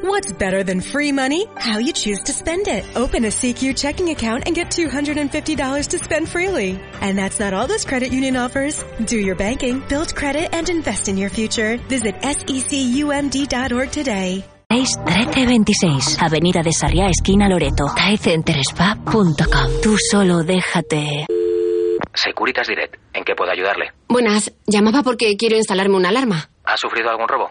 What's better than free money? How you choose to spend it. Open a CQ checking account and get $250 to spend freely. And that's not all this credit union offers. Do your banking, build credit, and invest in your future. Visit secumd.org today. 1326, Avenida de Sarriá, esquina Loreto. ThaiCenterSpa.com. Tú solo déjate. Securitas Direct, ¿en qué puedo ayudarle? Buenas, llamaba porque quiero instalarme una alarma. ¿Ha sufrido algún robo?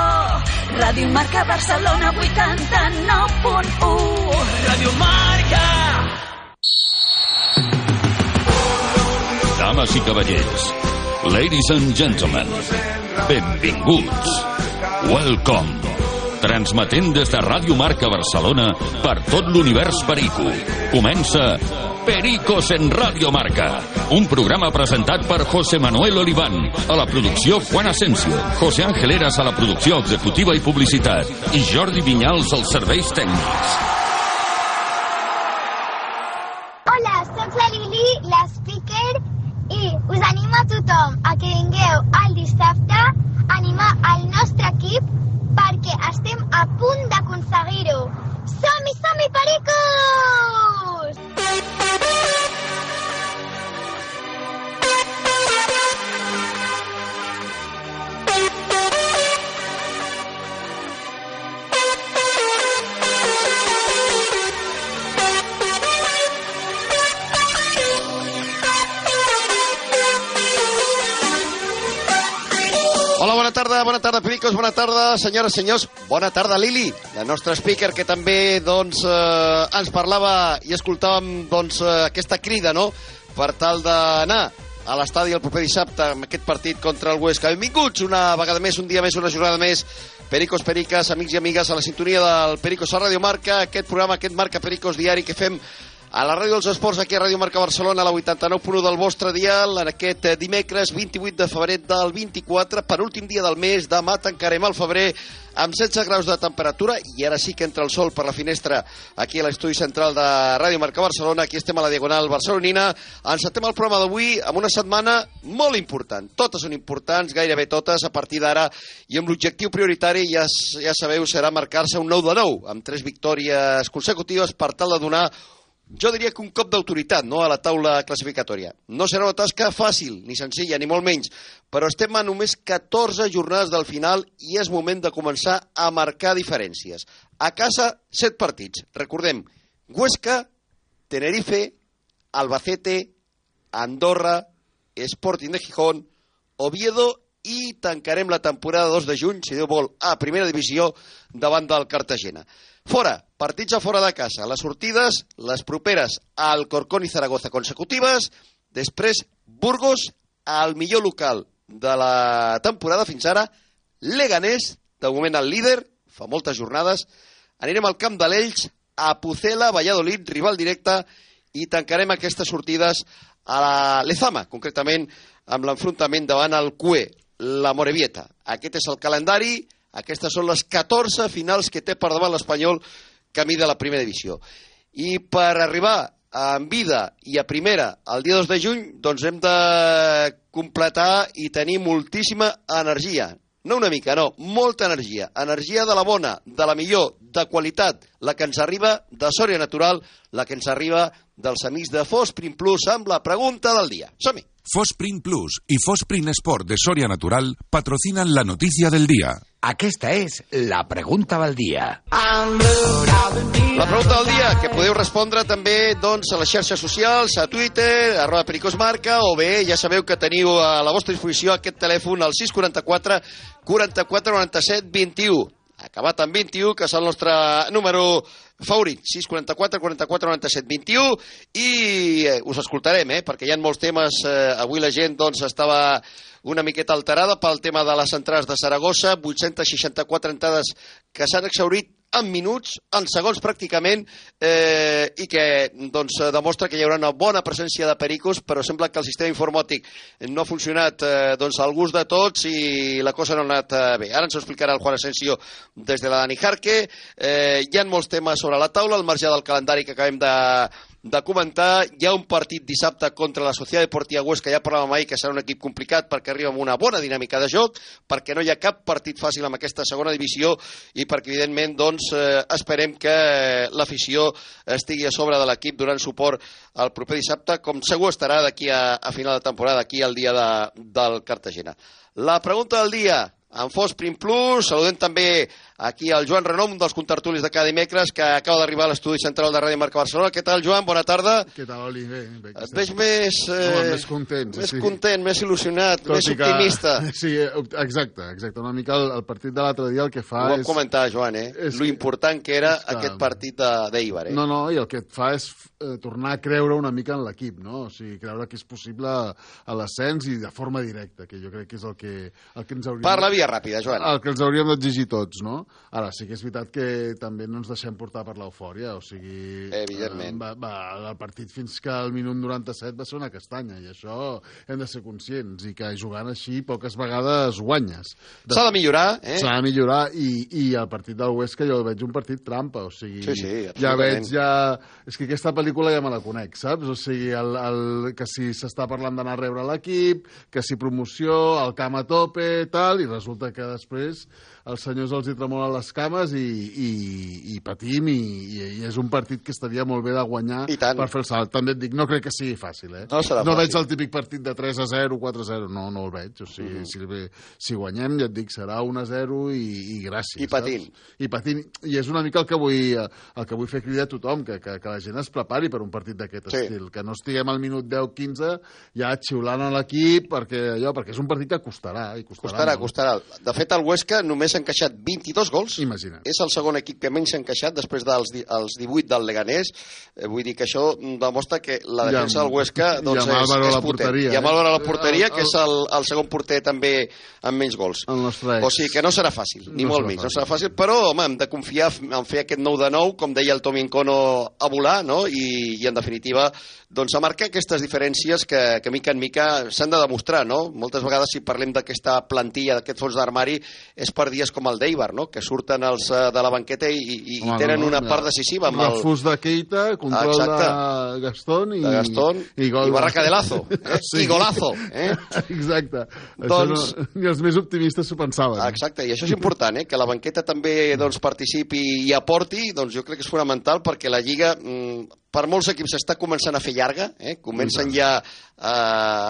Ràdio Marca Barcelona 89.1. Ràdio Marca. Dames i cavallers, ladies and gentlemen, benvinguts. Welcome. Transmetent des de Ràdio Marca Barcelona per tot l'univers Perico. Comença Pericos en Radio Marca. Un programa presentat per José Manuel Oliván, a la producció Juan Asensio, José Ángel Eras a la producció executiva i publicitat i Jordi Vinyals als serveis tècnics. Hola, sóc la Lili, la speaker, i us animo a tothom a que vingueu el dissabte a animar el nostre equip perquè estem a punt d'aconseguir-ho. Som-hi, som-hi, pericos! Pericos, bona tarda, senyores, senyors, bona tarda, Lili, la nostra speaker, que també, doncs, eh, ens parlava i escoltàvem, doncs, eh, aquesta crida, no?, per tal d'anar a l'estadi el proper dissabte amb aquest partit contra el Huesca. Benvinguts una vegada més, un dia més, una jornada més, Pericos, Periques, amics i amigues, a la sintonia del Pericos a Ràdio Marca, aquest programa, aquest Marca Pericos diari que fem a la ràdio dels esports, aquí a Ràdio Marca Barcelona, a la 89.1 del vostre dial, en aquest eh, dimecres 28 de febrer del 24, per últim dia del mes, demà tancarem el febrer amb 16 graus de temperatura, i ara sí que entra el sol per la finestra aquí a l'estudi central de Ràdio Marca Barcelona, aquí estem a la Diagonal Barcelonina, encetem el programa d'avui amb una setmana molt important, totes són importants, gairebé totes, a partir d'ara, i amb l'objectiu prioritari, ja, ja sabeu, serà marcar-se un 9 de 9, amb tres victòries consecutives per tal de donar jo diria que un cop d'autoritat no, a la taula classificatòria. No serà una tasca fàcil, ni senzilla, ni molt menys, però estem a només 14 jornades del final i és moment de començar a marcar diferències. A casa, 7 partits. Recordem, Huesca, Tenerife, Albacete, Andorra, Sporting de Gijón, Oviedo i tancarem la temporada 2 de juny, si Déu vol, a primera divisió davant del Cartagena. Fora, partits a fora de casa. Les sortides, les properes al Corcón i Zaragoza consecutives. Després, Burgos, al millor local de la temporada fins ara. Leganés, de moment el líder, fa moltes jornades. Anirem al camp de l'Ells, a Pucela, Valladolid, rival directe, i tancarem aquestes sortides a la Lezama, concretament amb l'enfrontament davant el CUE, la Morevieta. Aquest és el calendari, aquestes són les 14 finals que té per davant l'Espanyol camí de la primera divisió. I per arribar en vida i a primera el dia 2 de juny, doncs hem de completar i tenir moltíssima energia. No una mica, no, molta energia. Energia de la bona, de la millor, de qualitat, la que ens arriba de Sòria Natural, la que ens arriba dels amics de Fosprin Plus amb la pregunta del dia. Som-hi! Fosprint Plus y Fosprint Sport de Soria Natural patrocinan la noticia del día. Aquesta és la pregunta del dia. La pregunta del dia, que podeu respondre també doncs, a les xarxes socials, a Twitter, arroba pericosmarca, o bé ja sabeu que teniu a la vostra disposició aquest telèfon al 644 44 97 21 acabat amb 21, que és el nostre número favorit, 644 44 97 21, i eh, us escoltarem, eh, perquè hi ha molts temes, eh, avui la gent doncs, estava una miqueta alterada pel tema de les entrades de Saragossa, 864 entrades que s'han exhaurit en minuts, en segons pràcticament, eh, i que doncs, demostra que hi haurà una bona presència de pericos, però sembla que el sistema informàtic no ha funcionat eh, doncs, al gust de tots i la cosa no ha anat eh, bé. Ara ens ho explicarà el Juan Asensio des de la Dani Jarque. Eh, hi ha molts temes sobre la taula, al marge del calendari que acabem de, de comentar. Hi ha un partit dissabte contra la Societat Deportiva Huesca, ja parlàvem ahir que serà un equip complicat perquè arriba amb una bona dinàmica de joc, perquè no hi ha cap partit fàcil amb aquesta segona divisió i perquè, evidentment, doncs, eh, esperem que l'afició estigui a sobre de l'equip donant suport al proper dissabte, com segur estarà d'aquí a, a final de temporada, aquí al dia de, del Cartagena. La pregunta del dia, en Fos Prim Plus, saludem també aquí el Joan Renom, un dels contertulis de cada dimecres, que acaba d'arribar a l'estudi central de Ràdio Marca Barcelona. Què tal, Joan? Bona tarda. Què tal, Oli? Bé, bé, Et veig més... Eh, Home, més content. Més sí. content, més il·lusionat, Tot més que- optimista. Sí, exacte, exacte. Una mica el, el partit de l'altre dia el que fa Ho és... comentar, Joan, eh? és Lo important que era que- aquest partit de- d'Eibar, eh? No, no, i el que et fa és eh, tornar a creure una mica en l'equip, no? O sigui, creure que és possible a l'ascens i de forma directa, que jo crec que és el que, el que ens hauríem... Per la via ràpida, Joan. El que ens hauríem d'exigir tots, no? Ara, sí que és veritat que també no ens deixem portar per l'eufòria, o sigui... Evidentment. eh, Va, va, el partit fins que al minut 97 va ser una castanya, i això hem de ser conscients, i que jugant així poques vegades guanyes. S'ha de millorar, eh? S'ha de millorar, i, i el partit del Huesca jo el veig un partit trampa, o sigui... Sí, sí, ja veig, ja... És que aquesta pel·lícula ja me la conec, saps? O sigui, el, el, que si s'està parlant d'anar a rebre l'equip, que si promoció, el camp a tope, tal, i resulta que després els senyors els hi tremolen les cames i, i, i patim i, i, i és un partit que estaria molt bé de guanyar per fer el salt. També et dic, no crec que sigui fàcil, eh? No serà no fàcil. veig el típic partit de 3 a 0, 4 a 0, no, no el veig. O sigui, Mhm. si, si guanyem, ja et dic, serà 1 a 0 i, i gràcies. I patint. Saps? I patint. I és una mica el que vull, el que vull fer cridar a tothom, que, que, que la gent es prepari per un partit d'aquest Sí. estil. Que no estiguem al minut 10-15 ja xiulant a l'equip, perquè, allò, perquè és un partit que costarà. I costarà, Costarà, molt. costarà. De fet, el Huesca només ha encaixat 22 gols. Imagina't. És el segon equip que menys s'ha encaixat després dels els 18 del Leganés. Eh, vull dir que això demostra que la I defensa amb- del Huesca doncs, és, és la potent. porteria, I amb eh? Álvaro a la porteria, El- que és el, el segon porter també amb menys gols. O sigui que no serà fàcil, ni No molt menys. No fàcil. serà fàcil, però, home, hem de confiar en fer aquest 9 de 9, com deia el Tomi Encono, a volar, no? I, i en definitiva, doncs a marcar aquestes diferències que, que mica en mica s'han de demostrar, no? Moltes vegades si parlem d'aquesta plantilla, d'aquest fons d'armari, és per dies com el d'Eibar, no? Que surten els eh, de la banqueta i, i, i Home, tenen no, una part decisiva amb el, Refús de Keita, control Exacte. de Gastón i, de Gastón i, gol i barraca de Lazo, eh? I golazo, eh? Exacte. Doncs- Això no, ni els més optimistes s'ho pensaven. Exacte, i això és important, eh? que la banqueta també doncs, participi i aporti, doncs jo crec que és fonamental perquè la Lliga, mm, per molts equips està començant a fer llarga, eh? comencen ja a,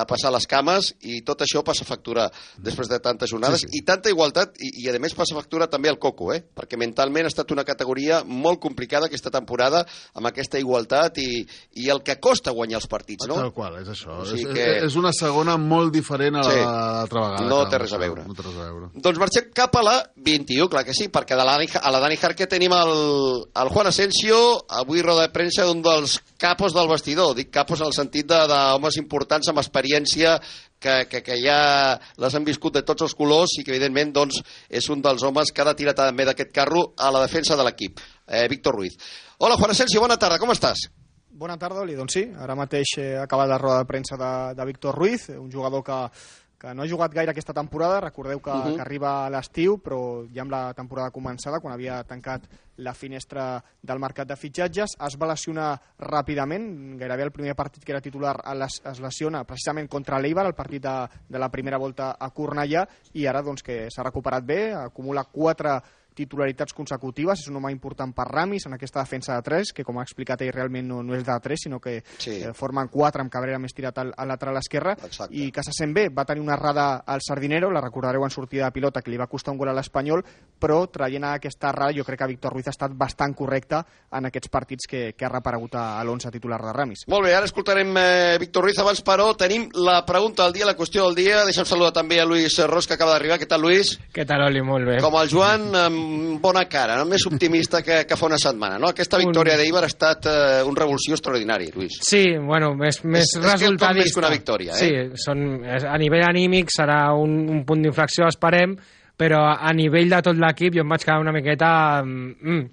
a passar les cames i tot això passa factura després de tantes jornades Sí, sí, i tanta igualtat i, i a més passa factura també al Coco, eh? perquè mentalment ha estat una categoria molt complicada aquesta temporada amb aquesta igualtat i, i el que costa guanyar els partits, no? Tal qual, és això. O sigui és, que- és una segona molt diferent a Sí. l'altra vegada. No té res a veure. No té res a veure. Doncs marxem cap a la 21, clar que sí, perquè de la, a la Dani Jarque tenim el, el Juan Asensio, avui roda de premsa d'un dels capos del vestidor, dic capos en el sentit d'homes importants amb experiència que, que, que ja les han viscut de tots els colors i que evidentment doncs, és un dels homes que ha de tirar també d'aquest carro a la defensa de l'equip, eh, Víctor Ruiz. Hola Juan Asensio, bona tarda, com estàs? Bona tarda, Oli. Doncs sí, ara mateix ha acabat la roda de premsa de, de Víctor Ruiz, un jugador que, que no ha jugat gaire aquesta temporada. Recordeu que, uh Mhm. -huh. que arriba a l'estiu, però ja amb la temporada començada, quan havia tancat la finestra del mercat de fitxatges, es va lesionar ràpidament, gairebé el primer partit que era titular les, es lesiona precisament contra l'Eibar, el partit de, de la primera volta a Cornellà, i ara doncs, que s'ha recuperat bé, acumula quatre titularitats consecutives, és un home important per Ramis en aquesta defensa de 3, que com ha explicat ell realment no, no és de 3, sinó que Sí. eh, formen 4 amb Cabrera més tirat al, al lateral esquerre Exacte. i que se sent bé, va tenir una errada al Sardinero, la recordareu en sortida de pilota que li va costar un gol a l'Espanyol, però traient aquesta errada jo crec que Víctor Ruiz ha estat bastant correcte en aquests partits que, que ha reparegut a, a l'11 titular de Ramis. Molt bé, ara escoltarem eh, Víctor Ruiz. Abans, però, tenim la pregunta del dia, la qüestió del dia. Deixa'm saludar també a Lluís Ros, que acaba d'arribar. Què tal, Lluís? Què tal, Oli? Molt bé. Com el Joan, amb bona cara, no? més optimista que, que fa una setmana. No? Aquesta victòria d'Eibar ha estat eh, un revulsió extraordinari, Lluís. Sí, bueno, més, més És- és resultadista. més que una victòria, eh? Sí, són, és- a nivell anímic serà un, un punt d'inflexió, esperem, però a a nivell de tot l'equip jo em vaig quedar una miqueta mm, mm,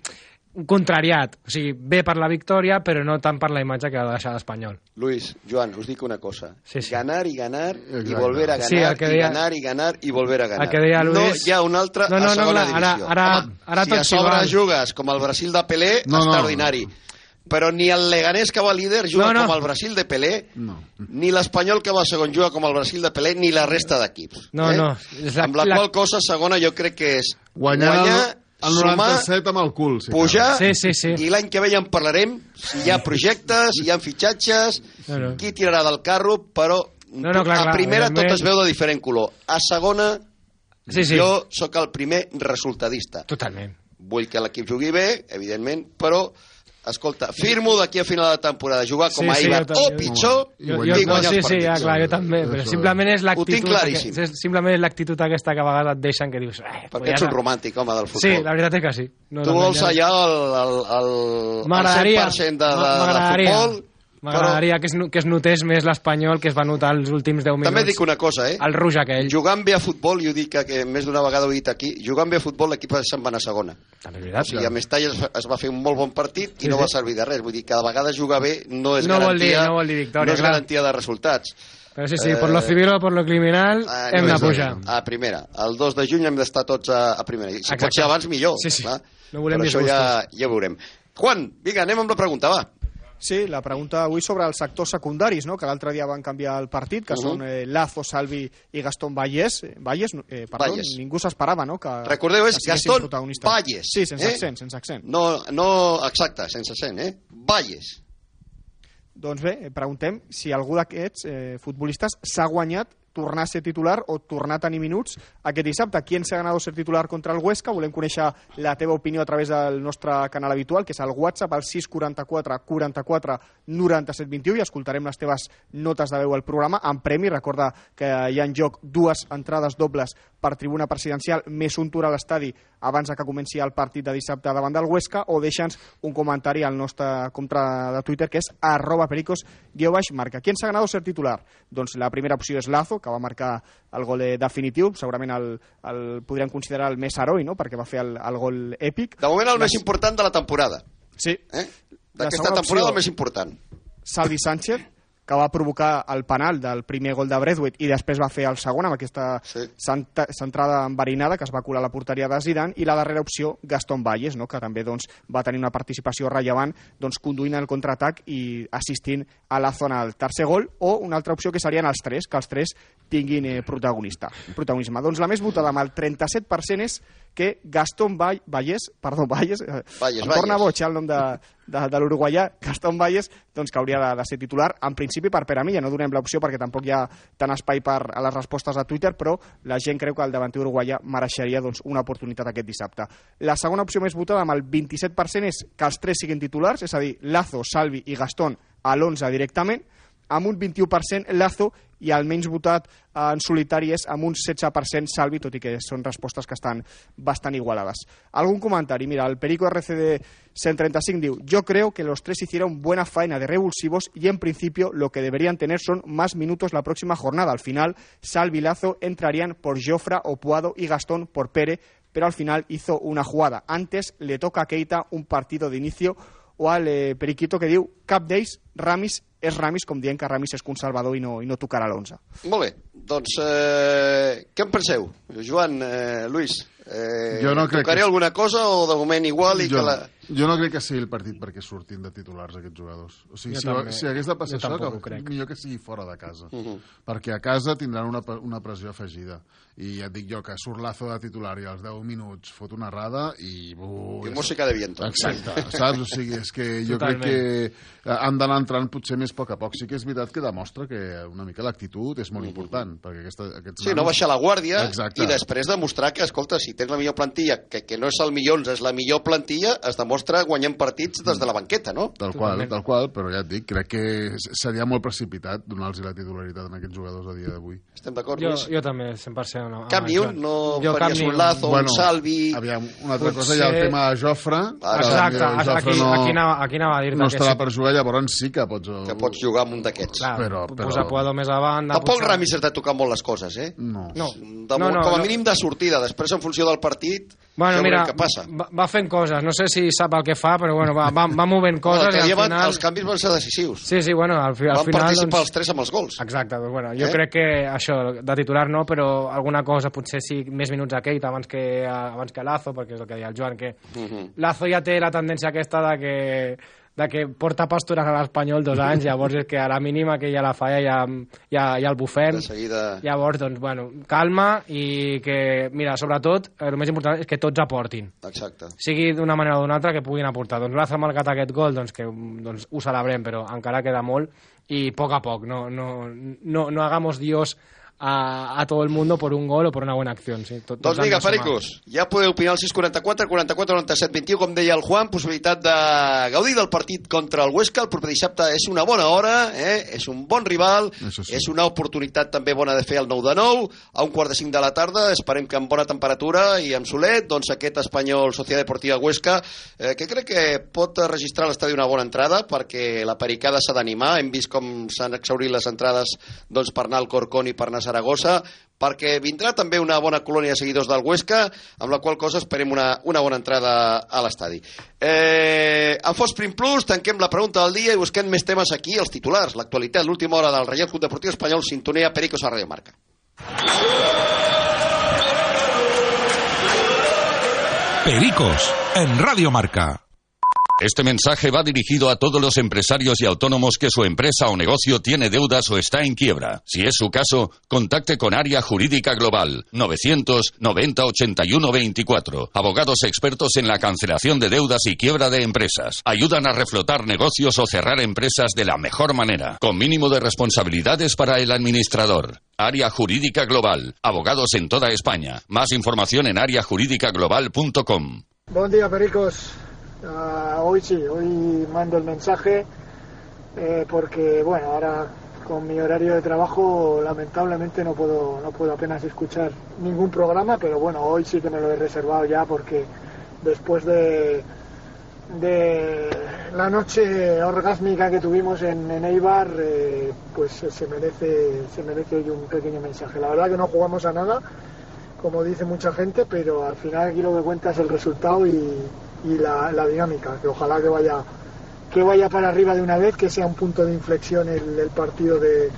contrariat. O sigui, bé per la victòria, però no tant per la imatge que va deixar l'Espanyol. Luis, Joan, us dic una cosa. Sí, sí. Ganar y ganar y Exacte. volver a ganar Sí, deia- ganar y ganar y volver a ganar. El que deia no Luis- hi ha un altre No, no, a no, segona clar, ara- divisió. ara- Home, ara si a sobre val. jugues com el Brasil de Pelé, No, no. extraordinari. Però ni el Leganés que va líder juga No, no. com el Brasil de Pelé, No. ni l'Espanyol que va segon juga com el Brasil de Pelé, ni la resta d'equips. No, eh? no. La- Amb la, la- qual cosa, segona, jo crec que és Guanyar, guanyar, el, el sumar, 97 amb el cul. Si pujar, Sí, sí, sí. i l'any que ve ja en parlarem, si hi ha projectes, si hi ha fitxatges, No, no. qui tirarà del carro, però No, no, clar, a clar, primera tot evidentment. es veu de diferent color. A segona, Sí, sí. jo sóc el primer resultadista. Totalment. Vull que l'equip jugui bé, evidentment, però escolta, firmo d'aquí a final de temporada jugar com Sí, a sí, Eibar jo o pitjor Jo, i jo, no, guanyar sí, els sí, ja, partits. clar, jo també, però simplement és l'actitud... és- Simplement és l'actitud aquesta que a vegades et deixen que dius... Eh, Perquè ets un romàntic, home, del futbol. Sí, la veritat és que sí. No, tu no, vols no, allà el, el, el, el M'agradaria. 100% de, de, de futbol, M'agradaria que, es, que es notés més l'Espanyol que es va notar els últims 10 minuts. També dic una cosa, eh? El rouge aquell. Jugant bé a futbol, i ho dic que més d'una vegada ho he dit aquí, jugant bé a futbol l'equip se'n va anar a segona. També és O veritat. sigui, a Mestalla es, es va fer un molt bon partit i Sí, no sí. va servir de res. Vull dir, cada vegada jugar bé no és No vol dir- garantia, no vol dir victòria, no és clar. garantia de resultats. Però sí, sí, Eh, por lo civil o por lo criminal Ah, hem no de pujar. A primera. El 2 de juny hem d'estar tots a, a primera. I si Exacte. pot ser abans, millor. Sí, sí. clar. No volem Però això ja, ja ho veurem. Juan, vinga, anem amb la pregunta, va. Sí, la pregunta avui sobre els sectors secundaris, no? que l'altre dia van canviar el partit, que Uh -huh. són eh, Lazo, Salvi i Gastón Vallès. Eh, Vallès, eh, perdó, Valles. ningú s'esperava, no? Que, Recordeu, és que Gastón. Valles. Sí, sense eh? accent, sense accent. No, no, exacte, sense accent, eh? Valles. Doncs bé, preguntem si algú d'aquests eh, futbolistes s'ha guanyat tornar a ser titular o tornar a tenir minuts aquest dissabte. Qui ens ha ganat ser titular contra el Huesca? Volem conèixer la teva opinió a través del nostre canal habitual, que és el WhatsApp, al 644 44 97 21, i escoltarem les teves notes de veu al programa. En premi, recorda que hi ha en joc dues entrades dobles per tribuna presidencial, més un tour a l'estadi abans que comenci el partit de dissabte davant del Huesca, o deixa'ns un comentari al nostre compte de Twitter, que és arroba pericos guió baix marca. Qui ens ha ganat ser titular? Doncs la primera opció és Lazo, que va marcar el gol eh, definitiu, segurament el, el podríem considerar el més heroi, no?, perquè va fer el, el gol èpic. De moment el La- més important de la temporada. Sí. Eh? D'aquesta temporada opció- el més important. Salvi Sánchez, que va provocar el penal del primer gol de Braithwaite i després va fer el segon amb aquesta Sí. centrada enverinada que es va colar a la porteria de Zidane i la darrera opció, Gastón Valles, no? que també doncs, va tenir una participació rellevant doncs, conduint el contraatac i assistint a la zona del tercer gol o una altra opció que serien els tres, que els tres tinguin eh, protagonista, protagonisme. Doncs la més votada amb el 37% és que Gastón Vall, Valles, perdó, Valles, eh, Valles, em torna boig eh, el nom de, de, de l'uruguaià, Gastón Valles, doncs que hauria de, de ser titular. En principi per Pere Milla, no donem l'opció perquè tampoc hi ha tant espai per a les respostes a Twitter, però la gent creu que el davanter uruguaià mereixeria doncs, una oportunitat aquest dissabte. La segona opció més votada, amb el 27%, és que els tres siguin titulars, és a dir, Lazo, Salvi i Gastón a l'11 directament, amb un 21% Lazo i el menys votat eh, en solitari és amb un 16% Salvi, tot i que són respostes que estan bastant igualades. Algun comentari? Mira, el Perico RCD 135 diu Yo creo que los tres hicieron buena faena de revulsivos y en principio lo que deberían tener son más minutos la próxima jornada. Al final, Salvi Lazo entrarían por Jofra, Opuado y Gastón por Pere, pero al final hizo una jugada. Antes le toca a Keita un partido de inicio o al eh, Periquito que diu Cap d'ells, Ramis és Ramis, com dient que Ramis és conservador i no, i no tocarà l'11. Molt bé, doncs eh, què en penseu? Joan, eh, Luis, eh, Jo no crec tocaré que- alguna cosa o de moment igual i jo, que la... jo no crec que sigui el partit perquè surtin de titulars aquests jugadors. O sigui, Jo si, també. si hagués de passar Jo això, que, crec. millor que sigui fora de casa. Uh -huh. Perquè a casa tindran una, una pressió afegida. I ja et dic jo que surt Lazo de titular i als 10 minuts fot una errada i... Uh, I música de viento. Exacte, saps? O sigui, és que jo Totalment. crec que eh, han d'anar entrant potser més a poc a poc. Sí que és veritat que demostra que una mica l'actitud és molt important, perquè aquesta, aquests Sí, no baixar la guàrdia Exacte. i després demostrar que, escolta, si tens la millor plantilla, que, que no és el millor 11, és la millor plantilla, es demostra demostra guanyant partits des de la banqueta, no? Tal qual, tal qual, però ja et dic, crec que seria molt precipitat donar-los la titularitat a aquests jugadors a dia d'avui. Estem d'acord, Jo, Lluís? jo també, 100%. No, Cap ni un? No jo faries un Lazo, un Salvi... Aviam, una altra cosa, Potser- hi ha el tema de Jofre. Exacte, que Jofre aquí, aquí, anava, aquí anava a dir-te no que estarà sí. per jugar, llavors sí que pots... Que pots jugar amb un d'aquests. Però, però... posar Puado més a banda... Tampoc potser- Ramis ha tocat molt les coses, eh? No. No. De, No, no, com a no. mínim de sortida, després en funció del partit Bueno, ja mira, què passa. va, va fent coses, no sé si sap el que fa, però bueno, va, va, va movent coses L'altre i al van- final... Els canvis van ser decisius. Sí, sí, bueno, al, fi- al Van final... participar doncs... els tres amb els gols. Exacte, doncs, bueno, jo Eh? eh? crec que això, de titular no, però alguna cosa potser sí, més minuts a Keita abans que, abans que Lazo, perquè és el que deia el Joan, que Mhm. Lazo ja té la tendència aquesta de que de que porta pastures a l'Espanyol dos anys, llavors és que a la mínima que ja la falla ja, ja, ja el bufem. De seguida... Llavors, doncs, bueno, calma i que, mira, sobretot, el més important és que tots aportin. Exacte. Sigui d'una manera o d'una altra que puguin aportar. Doncs Lazo ha marcat aquest gol, doncs que doncs, ho celebrem, però encara queda molt i poc a poc. No, no, no, no hagamos Dios a, a todo el mundo por un gol o por una buena acción. Sí, tot, Doncs vinga. Pericos, ja podeu opinar al 644, 44, 97, 21, com deia el Juan, possibilitat de gaudir del partit contra el Huesca el proper dissabte és una bona hora, eh? és un bon rival, Això sí. és una oportunitat també bona de fer el 9 de 9, a un quart de 5 de la tarda, esperem que amb bona temperatura i amb solet, doncs aquest espanyol Societat Deportiva Huesca, eh, que crec que pot registrar a l'estadi una bona entrada, perquè la pericada s'ha d'animar, hem vist com s'han exhaurit les entrades doncs, per anar al Corcón i per anar a Saragossa, perquè vindrà també una bona colònia de seguidors del Huesca, amb la qual cosa esperem una, una bona entrada a l'estadi. Eh, en Fos Print Plus tanquem la pregunta del dia i busquem més temes aquí, els titulars, l'actualitat, l'última hora del Reial Club Deportiu Espanyol, sintonia Pericos a Radio Marca. Pericos, en Radio Marca. Este mensaje va dirigido a todos los empresarios y autónomos que su empresa o negocio tiene deudas o está en quiebra. Si es su caso, contacte con Área Jurídica Global 990 81 24. Abogados expertos en la cancelación de deudas y quiebra de empresas. Ayudan a reflotar negocios o cerrar empresas de la mejor manera, con mínimo de responsabilidades para el administrador. Área Jurídica Global. Abogados en toda España. Más información en areajurídicaglobal.com. Buen día, Pericos. Ah, hoy sí, hoy mando el mensaje eh, porque, bueno, ahora con mi horario de trabajo lamentablemente no puedo, no puedo apenas escuchar ningún programa, pero bueno, hoy sí que me lo he reservado ya porque después de, de la noche orgásmica que tuvimos en, en Eibar, eh, pues se merece, se merece hoy un pequeño mensaje. La verdad que no jugamos a nada, como dice mucha gente, pero al final aquí lo que cuenta es el resultado y, y la, la dinámica, que ojalá que vaya que vaya para arriba de una vez, que sea un punto de inflexión el, el partido de,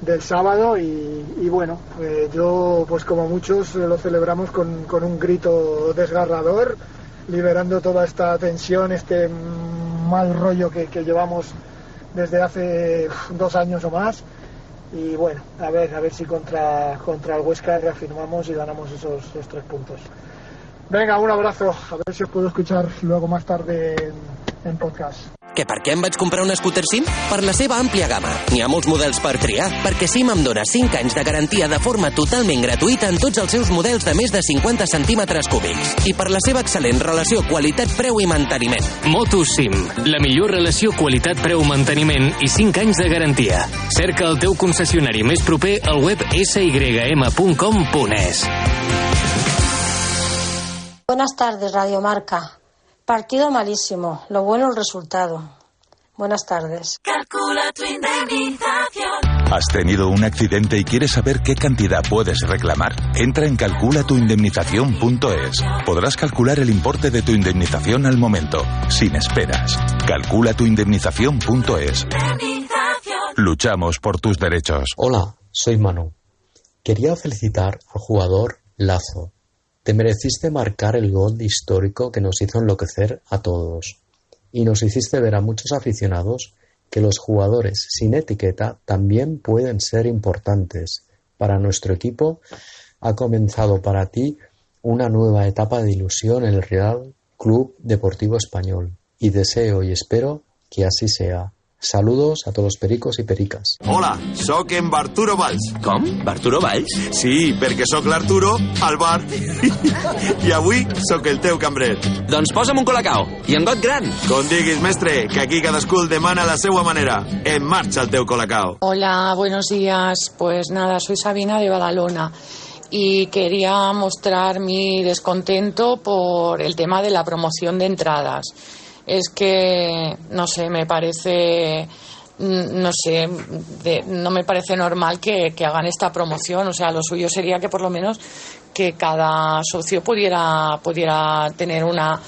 del sábado y, bueno, eh, yo pues como muchos eh, lo celebramos con, con un grito desgarrador, liberando toda esta tensión, este mal rollo que, que llevamos desde hace dos años o más y bueno, a ver, a ver si contra, contra el Huesca reafirmamos y ganamos esos, esos tres puntos. Venga, un abrazo, a ver si os puedo escuchar luego más tarde en, en podcast. Que per què em vaig comprar un scooter SIM? Per la seva àmplia gamma. N'hi ha molts models per triar, perquè SIM em dona 5 anys de garantia de forma totalment gratuïta en tots els seus models de més de 50 centímetres cúbics. I per la seva excel·lent relació qualitat-preu i manteniment. MotoSim, la millor relació qualitat-preu-manteniment i 5 anys de garantia. Cerca el teu concessionari més proper al web sym.com.es. Buenas tardes, Radio Marca. Partido malísimo. Lo bueno el resultado. Buenas tardes. Calcula tu indemnización. ¿Has tenido un accidente y quieres saber qué cantidad puedes reclamar? Entra en calculatuindemnización.es. Podrás calcular el importe de tu indemnización al momento, sin esperas. Calculatuindemnización.es. Luchamos por tus derechos. Hola, soy Manu. Quería felicitar al jugador Lazo. Te mereciste marcar el gol histórico que nos hizo enloquecer a todos. Y nos hiciste ver a muchos aficionados que los jugadores sin etiqueta también pueden ser importantes. Para nuestro equipo ha comenzado para ti una nueva etapa de ilusión en el Real Club Deportivo Español. Y deseo y espero que así sea. Saludos a todos los pericos y pericas. Hola, sóc en Barturo Valls. Com? Barturo Valls? Sí, perquè sóc l'Arturo, al bar. I avui sóc el teu cambrer. Doncs posa'm un colacao. I en got gran. Com diguis, mestre, que aquí cadascú el demana a la seva manera. En marxa el teu colacao. Hola, buenos días. Pues nada, soy Sabina de Badalona y quería mostrar mi descontento por el tema de la promoción de entradas. Es que, no sé, me parece mm, no sé, de- no me parece normal que, que hagan esta promoción. O sea, lo suyo sería que por lo menos que cada socio pudiera, pudiera tener una,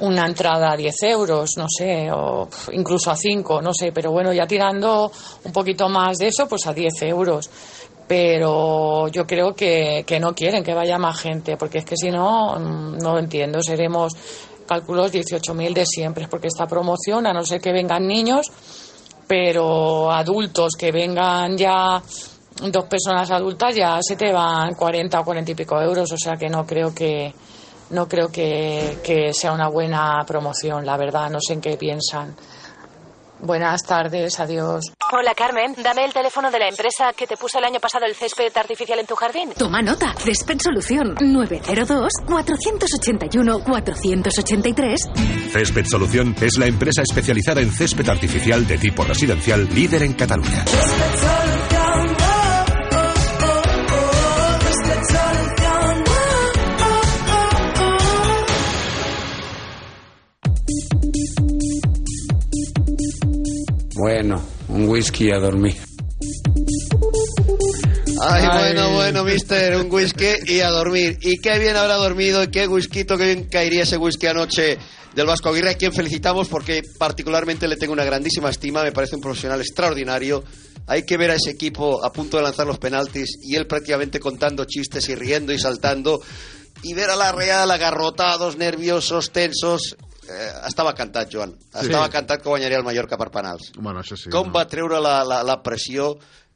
una entrada a 10 euros, no sé, o incluso a 5, no sé, pero bueno, ya tirando un poquito más de eso, pues a 10 euros. Pero yo creo que, que no quieren que vaya más gente, porque es que si no, mm, no lo entiendo, seremos cálculos 18.000 de siempre, porque esta promoción, a no ser que vengan niños, pero adultos que vengan ya dos personas adultas ya se te van 40 o 40 y pico euros, o sea que no creo que no creo que, que sea una buena promoción, la verdad, no sé en qué piensan. Buenas tardes, adiós. Hola Carmen, dame el teléfono de la empresa que te puso el año pasado el césped artificial en tu jardín. Toma nota. Césped Solución 902-481-483. Césped Solución es la empresa especializada en césped artificial de tipo residencial líder en Cataluña. Un whisky a dormir. Ay, Ay. bueno, bueno, mister, un whisky y a dormir. Y qué bien habrá dormido, y qué whisky, qué bien caería ese whisky anoche del Vasco Aguirre, a quien felicitamos porque particularmente le tengo una grandísima estima, me parece un profesional extraordinario. Hay que ver a ese equipo a punto de lanzar los penaltis y él prácticamente contando chistes y riendo y saltando. Y ver a la Real agarrotados, nerviosos, tensos. Eh, estava cantat, Joan. Sí. Estava cantat que guanyaria el Mallorca per penals. Bueno, això sí. Com va treure la, la, la pressió,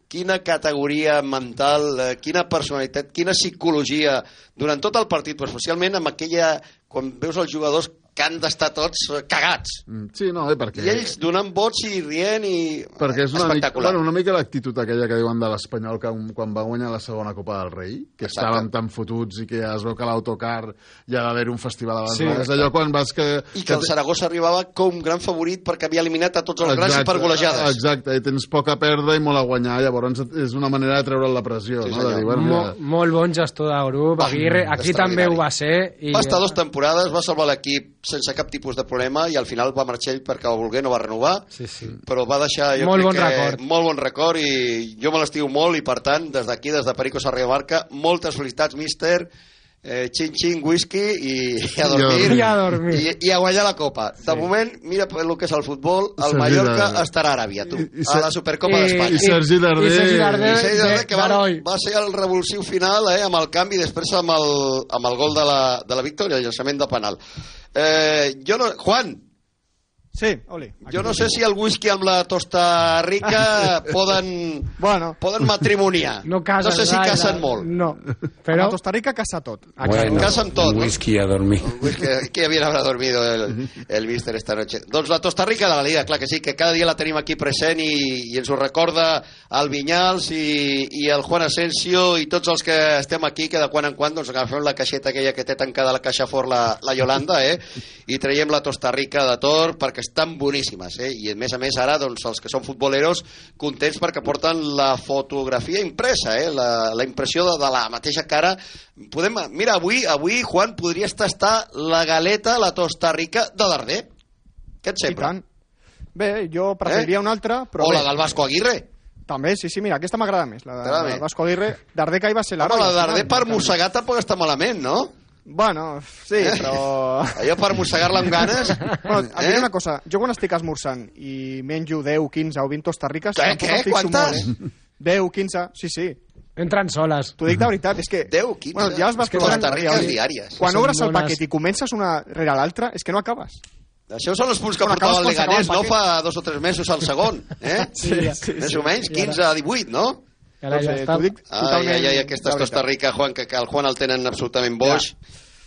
quina categoria mental, eh, quina personalitat, quina psicologia durant tot el partit, però especialment amb aquella... quan veus els jugadors que han d'estar tots eh, cagats. Mm, Sí, no, eh, perquè... I ells donant vots i rient i... Perquè és una mica, espectacular. bueno, una mica l'actitud aquella que diuen de l'Espanyol que quan va guanyar la segona Copa del Rei, que Exacte. estaven tan fotuts i que es veu que l'autocar ja va haver un festival abans. Sí. Sí, és allò quan vas que... I que el Saragossa arribava com gran favorit perquè havia eliminat a tots els grans i per golejades. Exacte, i tens poc a perdre i molt a guanyar, llavors és una manera de treure'l la pressió, Sí, no? senyor. De dir, bueno, Mo, mira, molt bon gestor de grup, Aguirre. Aquí també ho va ser. I... Va estar dues temporades, va salvar l'equip sense cap tipus de problema i al final va marxar ell perquè el volgué, no va renovar, sí, sí. però va deixar jo Molt bon que, record. molt bon record i jo me l'estimo molt i per tant, des d'aquí, des de Perico Sarrià Barca, moltes felicitats, míster, eh, xin xin whisky i, i a dormir, I a dormir. I, i a guanyar la Copa. De moment, mira el que és el futbol, el Sergi Mallorca Darder. estarà a Aràbia, tu, I- i a la Supercopa i- d'Espanya. i Sergi Darder- I Sergi Darder I Sergi Darder, de- que va, va ser el revulsiu final eh, amb el canvi després amb el, amb el gol de la, de la victòria, el llançament de penal. Eh, jo no, Juan, Sí, Oli. jo no sé si el whisky amb la Tosta Rica poden, bueno. poden matrimoniar. No casen no sé si gaire. casen molt. No, Però... A Costa Rica casa tot. Bueno, casa amb tot, un no? whisky a dormir. Que bien habrá dormido el, el míster esta noche. Doncs la Tosta Rica de la Liga, clar que sí, que cada dia la tenim aquí present i, i ens ho recorda el Vinyals i, i el Juan Asensio i tots els que estem aquí, que de quan en quan doncs, agafem la caixeta aquella que té tancada la caixa fort la, la Yolanda, eh? i traiem la Tosta Rica de Tor perquè estan boníssimes, eh? i a més a més ara doncs, els que són futboleros contents perquè porten la fotografia impresa, eh? la, la impressió de, de la mateixa cara Podem, mira, avui, avui, Juan, podries tastar la galeta, la Tosta Rica de Darder. Què et sembla? Bé, jo preferiria Eh? una altra, però O bé. la del Vasco Aguirre. També, sí, sí, mira, aquesta m'agrada més, la, de, la del Vasco Aguirre. Darder que hi va ser Home, l'heroi. la al de Darder per mossegar tampoc està malament, no? Bueno, sí, però... Allò per mossegar-la amb ganes... Bueno, et eh? diré una cosa, jo quan estic esmorzant i menjo 10, 15 o 20 tostarriques... Què, tampoc què? fixo Quantes? Molt, eh? 10, 15, sí, sí. Entren soles. T'ho dic de veritat, és que... 10, 15... Bueno, ja les vas provant, tostarriques Oli. diàries. Quan Són obres el paquet i comences una rere l'altra, és que no acabes. Això són els punts que Quan portava el Leganés, no? Fa dos o tres mesos al segon, eh? Sí, sí, Més sí. o menys, I ara- 15 a 18, no? Ara ja Doncs, eh, està. dic Ai, ai, de veritat. Costa Rica, Juan, que, que el Juan el tenen absolutament boix.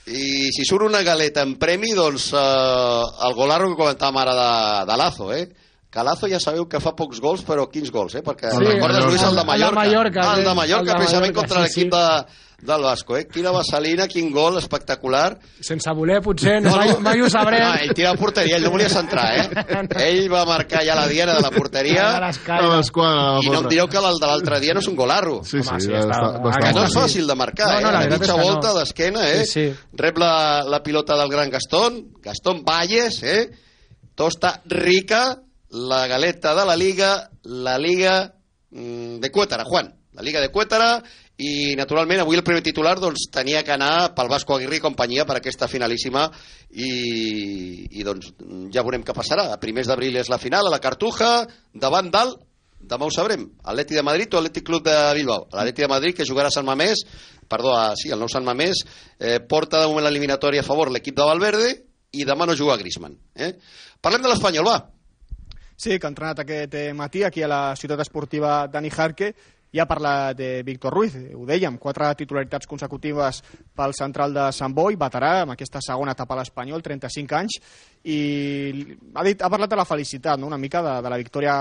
I si surt una galeta en premi, doncs eh, el golarro que comentàvem ara de, de Lazo, eh? Calazo ja sabeu que fa pocs gols, però quins gols, eh? Perquè Sí, recordes, el- Lluís, el de el de Mallorca. Mallorca, el de sí, Mallorca, el de precisament Mallorca, contra sí, l'equip de, del Vasco, eh? Quina vassalina, quin gol espectacular. Sense voler, potser, no, mai, mai ho sabrem. Ah, ell tira a porteria, ell no volia centrar, eh? Ell va marcar ja la diana de la porteria A l'escala. A l'esquadra, la i no em direu que el de l'altre dia no és un golarro. Sí, sí, Home, sí, ja està- està, ah, Que no és fàcil. de marcar, No, no, eh? la A veritat mitja que no. volta d'esquena, eh? Sí, sí. Rep la, la pilota del gran Gastón, Gastón Valles, eh? Tosta rica, la galeta de la Liga, la Liga mm, de Cuétara, Juan. La Liga de Cuétara, i naturalment avui el primer titular doncs, tenia que anar pel Vasco Aguirre i companyia per aquesta finalíssima i, i doncs ja veurem què passarà. A primers d'abril és la final a la Cartuja, davant dalt demà ho sabrem, Atleti de Madrid o Atlètic Club de Bilbao. L'Atleti de Madrid que jugarà a Sant Mamés, perdó, a, sí, el nou Sant Mamés, eh, porta de moment l'eliminatòria a favor l'equip de Valverde i demà no juga Griezmann. Eh? Parlem de l'Espanyol, va. Sí, que ha entrenat aquest eh, matí aquí a la ciutat esportiva Dani Jarque ha parlat de Víctor Ruiz, ho dèiem, quatre titularitats consecutives pel central de Sant Boi, veterà amb aquesta segona etapa a l'Espanyol, 35 anys, i ha, dit, ha parlat de la felicitat, no? una mica de, de la victòria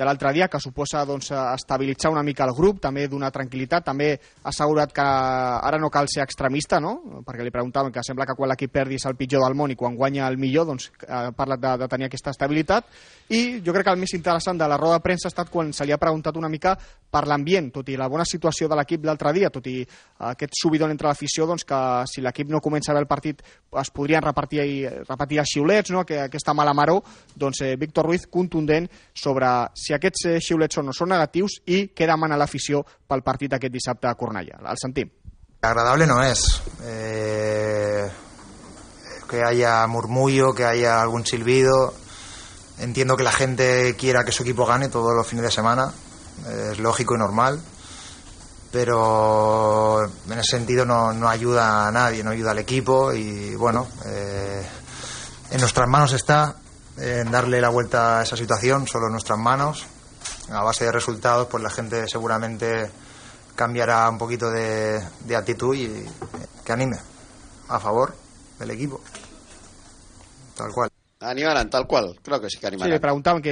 de l'altre dia, que suposa doncs, estabilitzar una mica el grup, també donar tranquil·litat, també ha assegurat que ara no cal ser extremista, no? perquè li preguntàvem que sembla que quan l'equip perdi és el pitjor del món i quan guanya el millor, doncs ha parlat de, de tenir aquesta estabilitat, i jo crec que el més interessant de la roda de premsa ha estat quan se li ha preguntat una mica per l'ambient, tot i la bona situació de l'equip l'altre dia, tot i aquest subidon entre l'afició, doncs que si l'equip no comença bé el partit es podrien repartir, repetir els xiulets, no? que aquesta mala maró, doncs eh, Víctor Ruiz contundent sobre si aquests eh, xiulets són o són negatius i què demana l'afició pel partit aquest dissabte a Cornellà. El sentim. Agradable no es. Eh, que haya murmullo, que haya algún silbido. Entiendo que la gente quiera que su equipo gane todos los fines de semana. Es lógico y normal. Pero en ese sentido no, no ayuda a nadie, no ayuda al equipo. Y bueno, eh, en nuestras manos está en darle la vuelta a esa situación, solo en nuestras manos. A base de resultados, pues la gente seguramente cambiará un poquito de, de actitud y que anime a favor del equipo. Tal cual. Animaran, tal qual. Crec que sí que Sí, li animaran. preguntàvem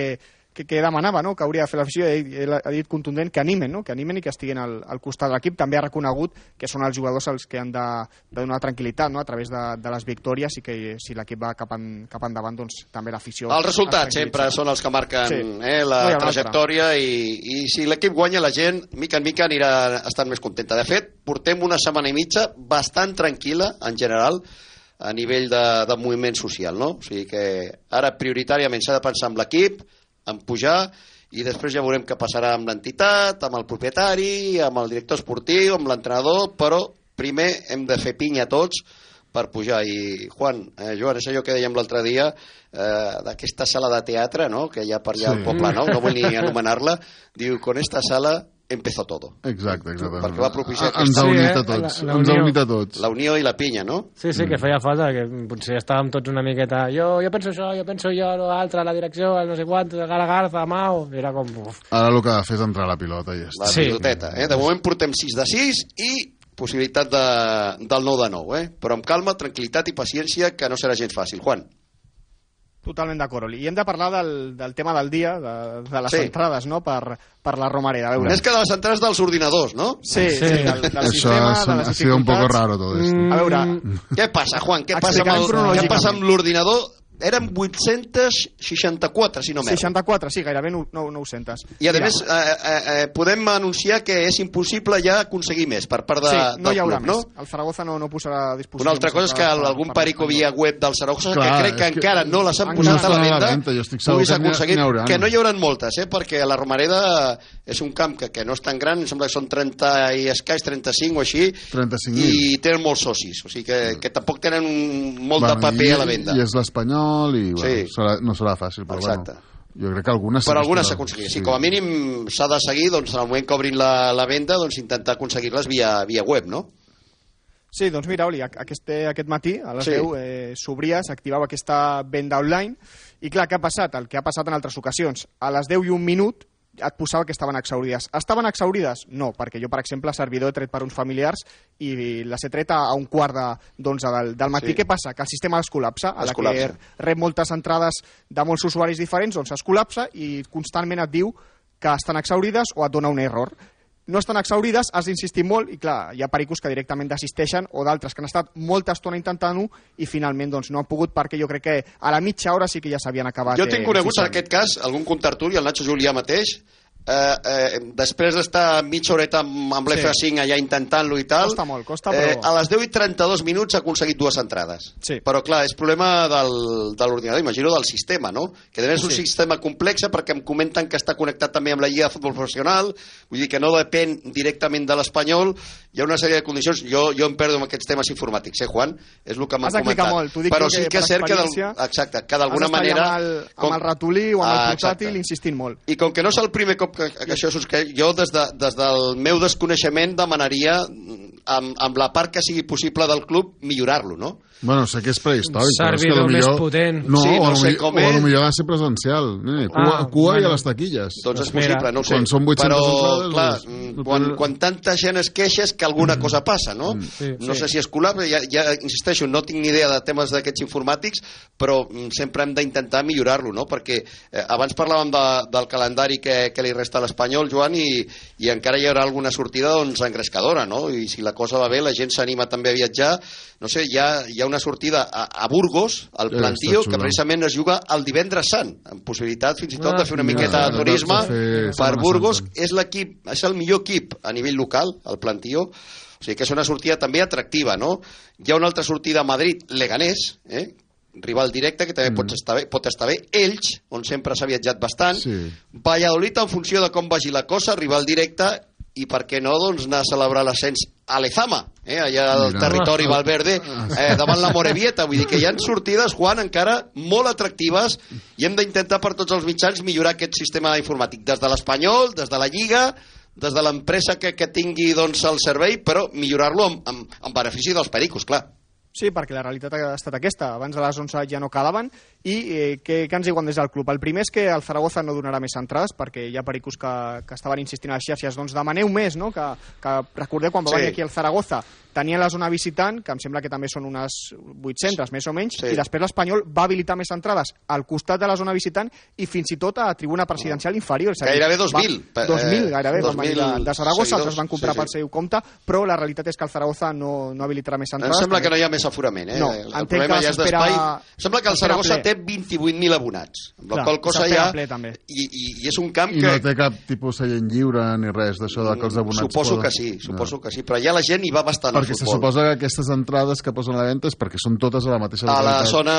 què, què demanava, no? que hauria de fer l'afició, ell, ha dit contundent que animen, no? que animen i que estiguin al, al costat de l'equip. També ha reconegut que són els jugadors els que han de, de donar tranquil·litat no? a través de, de les victòries i que si l'equip va cap, en, cap endavant, doncs també l'afició... Els resultats es sempre són els que marquen Sí. eh, la No trajectòria i, i si l'equip guanya la gent, mica en mica anirà estant més contenta. De fet, portem una setmana i mitja bastant tranquil·la en general a nivell de, de moviment social, no? O sigui que ara prioritàriament s'ha de pensar en l'equip, en pujar, i després ja veurem què passarà amb l'entitat, amb el propietari, amb el director esportiu, amb l'entrenador, però primer hem de fer pinya tots per pujar. I, Juan, eh, Joan, és allò que dèiem l'altre dia, eh, d'aquesta sala de teatre, no?, que hi ha per allà al Sí. Poble Nou, no vull ni anomenar-la, diu, con esta sala empezó todo. Exacte, exacte. Perquè va propiciar Ens ha unit Sí, a eh? tots. La- la Ens ha unit a tots. La unió i la pinya, no? Sí, sí, que feia falta, que potser estàvem tots una miqueta... Jo, jo penso això, jo penso jo, l'altre, la direcció, el no sé quant, Gara Garza, Mau... Era com... Uf. Ara el que ha de fer és entrar a la pilota i ja està. La sí. piloteta. Eh? De moment portem 6 de 6 i possibilitat de, del 9 de 9, eh? però amb calma, tranquil·litat i paciència, que no serà gens fàcil. Juan. Totalment d'acord, Oli. I hem de parlar del, del tema del dia, de, de les Sí. entrades, no?, per, per la Romareda. A veure. Més que de les entrades dels ordinadors, no? Sí, sí, del, del Això sistema, ha, de les ha sido un poco raro todo esto. A veure, Què passa, Juan? Què passa, amb el, què passa amb l'ordinador? Eren 864, si no m'erro. 64, sí, gairebé nou- nou- 900. I a Mira, més, eh, eh, eh, podem anunciar que és impossible ja aconseguir més per part de, sí, no del hi haurà club, més. no? El Zaragoza no, no posarà a disposició. Una altra cosa és que per- algun per- perico via web del Saragossa, Clar, que crec que que encara no les han posat a la a venda, venda, jo estic puguis que aconseguir, hauran. que no hi hauran moltes, eh? perquè la Romareda és un camp que, que no és tan gran, em sembla que són 30 i escaig, 35 o així, 35.000. i tenen molts socis, o sigui que, que tampoc tenen un, molt Bueno, de paper i, a la venda. I és l'Espanyol i bueno, Sí. serà, no serà fàcil, però Exacte. bueno, jo crec que algunes... Però algunes es s'ha aconseguit. Sí, com a mínim s'ha de seguir, doncs, en el moment que obrin la, la venda, doncs, intentar aconseguir-les via, via web, no? Sí, doncs mira, Oli, aquest, aquest matí, a les Sí. sí. 10, eh, s'obria, s'activava aquesta venda online, i clar, què ha passat? El que ha passat en altres ocasions. A les 10 i un minut et posava que estaven exaurides. Estaven exaurides? No, perquè jo, per exemple, servidor he tret per uns familiars i les he tret a, un quart de, d'onze del, del matí. Sí. Sí. Què passa? Que el sistema es col·lapsa. A Es la col·lapsa. que rep moltes entrades de molts usuaris diferents, doncs es col·lapsa i constantment et diu que estan exaurides o et dona un error. No estan exaurides, has d'insistir molt i clar, hi ha pericos que directament desisteixen o d'altres que han estat molta estona intentant-ho i finalment doncs, no han pogut perquè jo crec que a la mitja hora sí que ja s'havien acabat. Jo tinc conegut en eh, aquest cas algun contertuli, el Nacho Julià mateix, eh, eh, després d'estar mitja horeta amb, amb l'F5 allà intentant-lo i tal, Costa molt, costa, eh, però- a les 10 i 32 minuts ha aconseguit dues entrades. Sí. Però clar, és problema del, de l'ordinador, imagino del sistema, no? Que és un Sí. sistema complex perquè em comenten que està connectat també amb la Lliga de Futbol Professional, vull dir que no depèn directament de l'Espanyol, hi ha una sèrie de condicions, jo, jo em perdo amb aquests temes informàtics, eh, Juan? És el que m'han comentat. molt, Però sí que que és cert que, d'al- exacte, que d'alguna manera... Amb el, amb el ratolí o amb el Ah, portàtil exacte. insistint molt. I com que no és el primer cop que, que això succeeix, jo des, de, des del meu desconeixement demanaria amb, amb la part que sigui possible del club millorar-lo, no? Bueno, sé que és prehistòric. però és que lo més millor- potent. No, Sí, no o, sé millor- com o és. millor ha de ser presencial. Eh, cua, Ah, cua i bueno. a les taquilles. Doncs és mira, possible, no ho sé. quan són 800 Però, entrades, clar, doncs, mm, no quan, quan tanta gent es queixa és que alguna cosa passa, no? Sí, no sí. sé si és col·lapse, ja, ja insisteixo, no tinc ni idea de temes d'aquests informàtics, però mm, sempre hem d'intentar millorar-lo, no? Perquè eh, abans parlàvem de, del calendari que, que li resta a l'Espanyol, Joan, i, i encara hi haurà alguna sortida doncs, engrescadora, no? I si la cosa va bé, la gent s'anima també a viatjar. No sé, hi ha, hi ha una sortida a, a Burgos, al Plantío, que precisament es juga el divendres sant, amb possibilitat fins i tot Ah, de fer una miqueta de de turisme fer per Setmana Burgos. Santa. És l'equip, és el millor equip a nivell local, el Plantío, o sigui que és una sortida també atractiva, no? Hi ha una altra sortida a Madrid, Leganés, eh? rival directe, que també mm. pot, estar bé, pot estar bé. Elx, on sempre s'ha viatjat bastant. Sí. Valladolid, en funció de com vagi la cosa, rival directe, i per què no, doncs, anar a celebrar l'ascens a Lezama, eh? allà al Mira. territori Valverde, eh, davant la Morevieta. Vull dir que hi ha sortides, Juan, encara molt atractives i hem d'intentar per tots els mitjans millorar aquest sistema informàtic, des de l'Espanyol, des de la Lliga, des de l'empresa que, que tingui doncs, el servei, però millorar-lo en, en, en benefici dels pericos, clar. Sí, perquè la realitat ha estat aquesta. Abans de les 11 ja no quedaven. I eh, què, què ens diuen des del club? El primer és que el Zaragoza no donarà més entrades, perquè hi ha pericos que, que estaven insistint a les xarxes. Doncs demaneu més, no? Que, que recordeu quan va Sí. venir aquí el Zaragoza tenia la zona visitant, que em sembla que també són unes 800, més o menys, Sí. i després l'Espanyol va habilitar més entrades al costat de la zona visitant i fins i tot a tribuna presidencial inferior. És a dir, Gairebé va- 2.000, eh, 2.000, gairebé, van 2.000 venir de, de Zaragoza, seguidors, els van comprar sí, sí. pel seu compte, però la realitat és que el Zaragoza no, no habilitarà més Em entrades. sembla que no hi ha més aforament, eh? No, el entenc problema que ja és d'espai. Em sembla que el Saragossa ple. té 28.000 abonats, amb la Clar, qual cosa ja... ple, també. I, i, I és un camp I que... no té cap tipus seient lliure ni res d'això de que els abonats Suposo poden... que sí, suposo que sí, però ja la gent hi va bastant Perquè al se suposa que aquestes entrades que posen a la venda és perquè són totes a la mateixa a la localitat. zona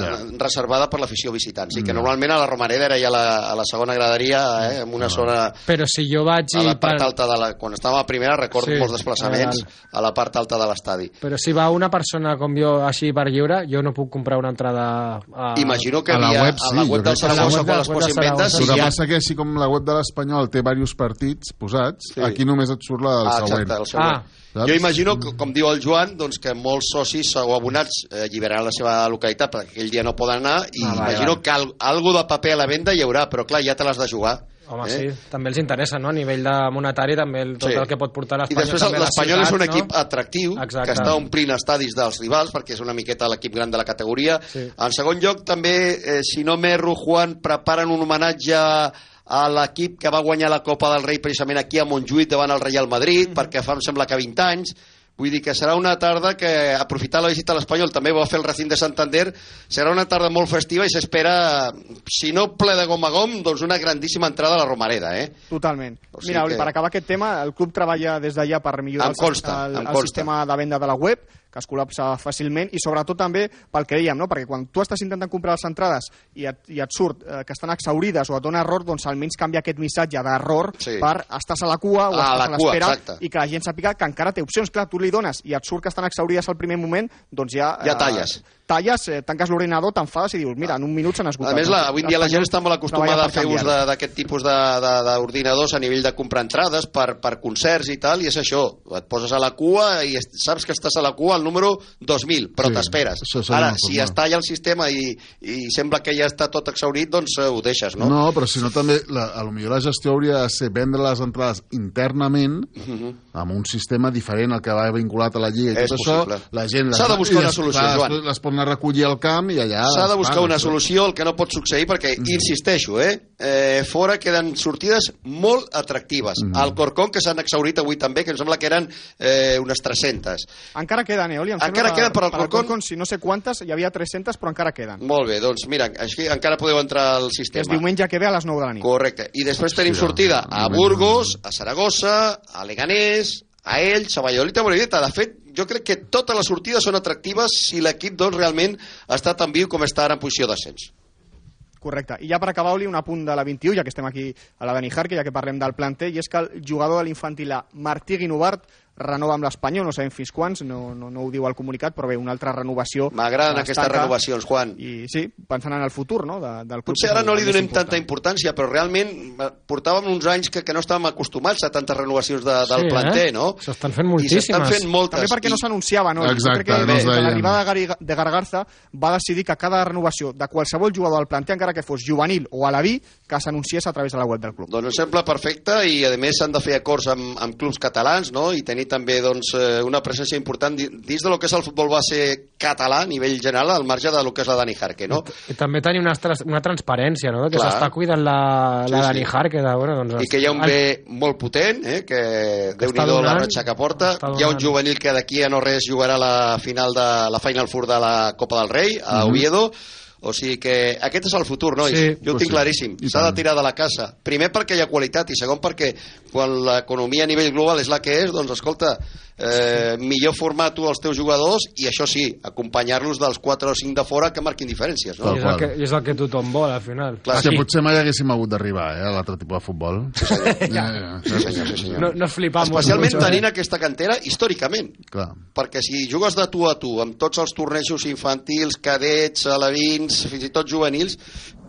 Ja. reservada per l'afició visitant. Sí, que normalment a la Romareda era ja la, a la segona graderia, eh, en una zona Però si jo vaig a la part per- alta de la... Quan estava a primera recordo Sí, molts desplaçaments a la part alta de l'estadi. Però si va una persona com jo així per lliure, jo no puc comprar una entrada a... Imagino que a la havia, web, a la sí, web del Saragossa quan les web de posi en venda, Saragossa si El que ja... passa que així com la web de l'Espanyol té diversos partits posats, Sí. aquí només et surt la del Ah, següent. exacte, el següent. Ah. Saps? Jo imagino, que, com diu el Joan, doncs que molts socis o abonats eh, alliberaran la seva localitat perquè aquell dia no poden anar i Ah, imagino vale. que al, algo de paper a la venda hi haurà, però clar, ja te l'has de jugar. Home, eh? sí, també els interessa, no? A nivell de monetari, també el, tot Sí. el que pot portar I l'Espanyol. després també a les l'Espanyol és un equip atractiu Exacte. que està omplint estadis dels rivals perquè és una miqueta l'equip gran de la categoria. Sí. En segon lloc, també, eh, si no m'erro, Juan, preparen un homenatge a l'equip que va guanyar la Copa del Rei precisament aquí a Montjuïc davant el Real Madrid, Mm-hmm. perquè fa, em sembla que 20 anys. Vull dir que serà una tarda que, aprofitar la visita a l'Espanyol, també va fer el Racing de Santander, serà una tarda molt festiva i s'espera, si no ple de gom a gom, doncs una grandíssima entrada a la Romareda, eh? Totalment. O sigui Mira, que- per acabar aquest tema, el club treballa des d'allà per millorar Em el, consta, el, el consta. sistema de venda de la web, que es col·lapsa fàcilment, i sobretot també pel que dèiem, no? perquè quan tu estàs intentant comprar les entrades i et, i et surt eh, que estan exaurides o et dona error, doncs almenys canvia aquest missatge d'error Sí. per estàs a la cua o A estàs la a l'espera i que la gent sàpiga que encara té opcions. Clar, tu li dones i et surt que estan exaurides al primer moment, doncs ja... Ja talles. talles, eh, tanques l'ordinador, t'enfades i dius, mira, en un minut se n'ha esgotat. A més, la, avui en dia la gent està molt acostumada a fer ús d'aquest tipus d'ordinadors a nivell de comprar entrades per, per concerts i tal, i és això, et poses a la cua i saps que estàs a la cua el número 2000, però Sí, t'esperes. Ara, si està ja el sistema i, i sembla que ja està tot exaurit, doncs eh, ho deixes, no? No, però si no també, la, a lo millor la gestió hauria de ser vendre les entrades internament Mhm. amb un sistema diferent al que va vinculat a la Lliga i És tot això, la gent... les S'ha de buscar una les- solució, clar, Joan. Les, les poden anar a recollir al camp i allà... S'ha de les buscar una solució, el que no pot succeir, perquè, insisteixo, eh, eh, fora queden sortides molt atractives. Mm. Al Corcón, que s'han exaurit avui també, que em sembla que eren eh, unes 300. Encara queden, Eoli. Em Encara sembla, queden per al al Corcón? Corcón, si no sé quantes, hi havia 300, però encara queden. Molt bé, doncs mira, així encara podeu entrar al És sistema. diumenge que ve a les 9 de la nit. Correcte. I després tenim Hòstia, sortida a. Burgos, a Saragossa, a Leganés, a Elx, a Valladolid, a Morevieta. De fet, jo crec que totes les sortides són atractives si l'equip doncs, realment està tan viu com està ara en posició d'ascens. Correcte. I ja per acabar, Oli, un apunt de la 21, ja que estem aquí a la Dani Jarque, ja que parlem del planter, i és que el jugador de l'infantil A, Martí Guinovart, renova amb l'Espanyol, no sabem fins quants, no, no, no ho diu al comunicat, però bé, una altra renovació. M'agraden aquestes renovacions, Juan. I sí, pensant en el futur no, de, del club. Potser ara no li donem tanta importància, però realment eh, portàvem uns anys que, que no estàvem acostumats a tantes renovacions de, del Sí, planter, eh? no? S'estan fent I moltíssimes. s'estan fent moltes. També perquè no I- s'anunciava, no? Exacte, jo crec que, no es que deien. l'arribada de, Gari- de Gargarza va decidir que cada renovació de qualsevol jugador del planter, encara que fos juvenil o alaví, que s'anunciés a través de la web del club. Doncs em sembla perfecte i a més s'han de fer acords amb, amb clubs catalans no? i tenir també doncs, eh, una presència important di- dins de lo que és el futbol base català a nivell general al marge de lo que és la Dani Jarque no? I també tenir una, una transparència, no? Que s'està cuidant la, Sí, la sí. Dani Jarque. De, bueno, doncs, i que hi ha un el- B molt potent eh? que déu nhi la ratxa que porta hi ha un juvenil que d'aquí a no res jugarà la final de la Final Four de la Copa del Rei a Mhm. Oviedo o sigui que aquest és el futur, nois. Sí, jo ho tinc sí. claríssim. S'ha de tirar de la casa. Primer perquè hi ha qualitat i segon perquè quan l'economia a nivell global és la que és, doncs escolta, eh, millor formar tu els teus jugadors i això sí, acompanyar-los dels 4 o 5 de fora que marquin diferències. No? I és, el que, I és el que tothom vol, al final. Clar, que sí. potser mai haguéssim hagut d'arribar eh, a l'altre tipus de futbol. Sí, senyor. Ja, Sí, senyor, sí, senyor. No, no es flipamos Especialment mucho, eh? tenint aquesta cantera històricament. Clar. Perquè si jugues de tu a tu amb tots els tornejos infantils, cadets, alevins, fins i tot juvenils,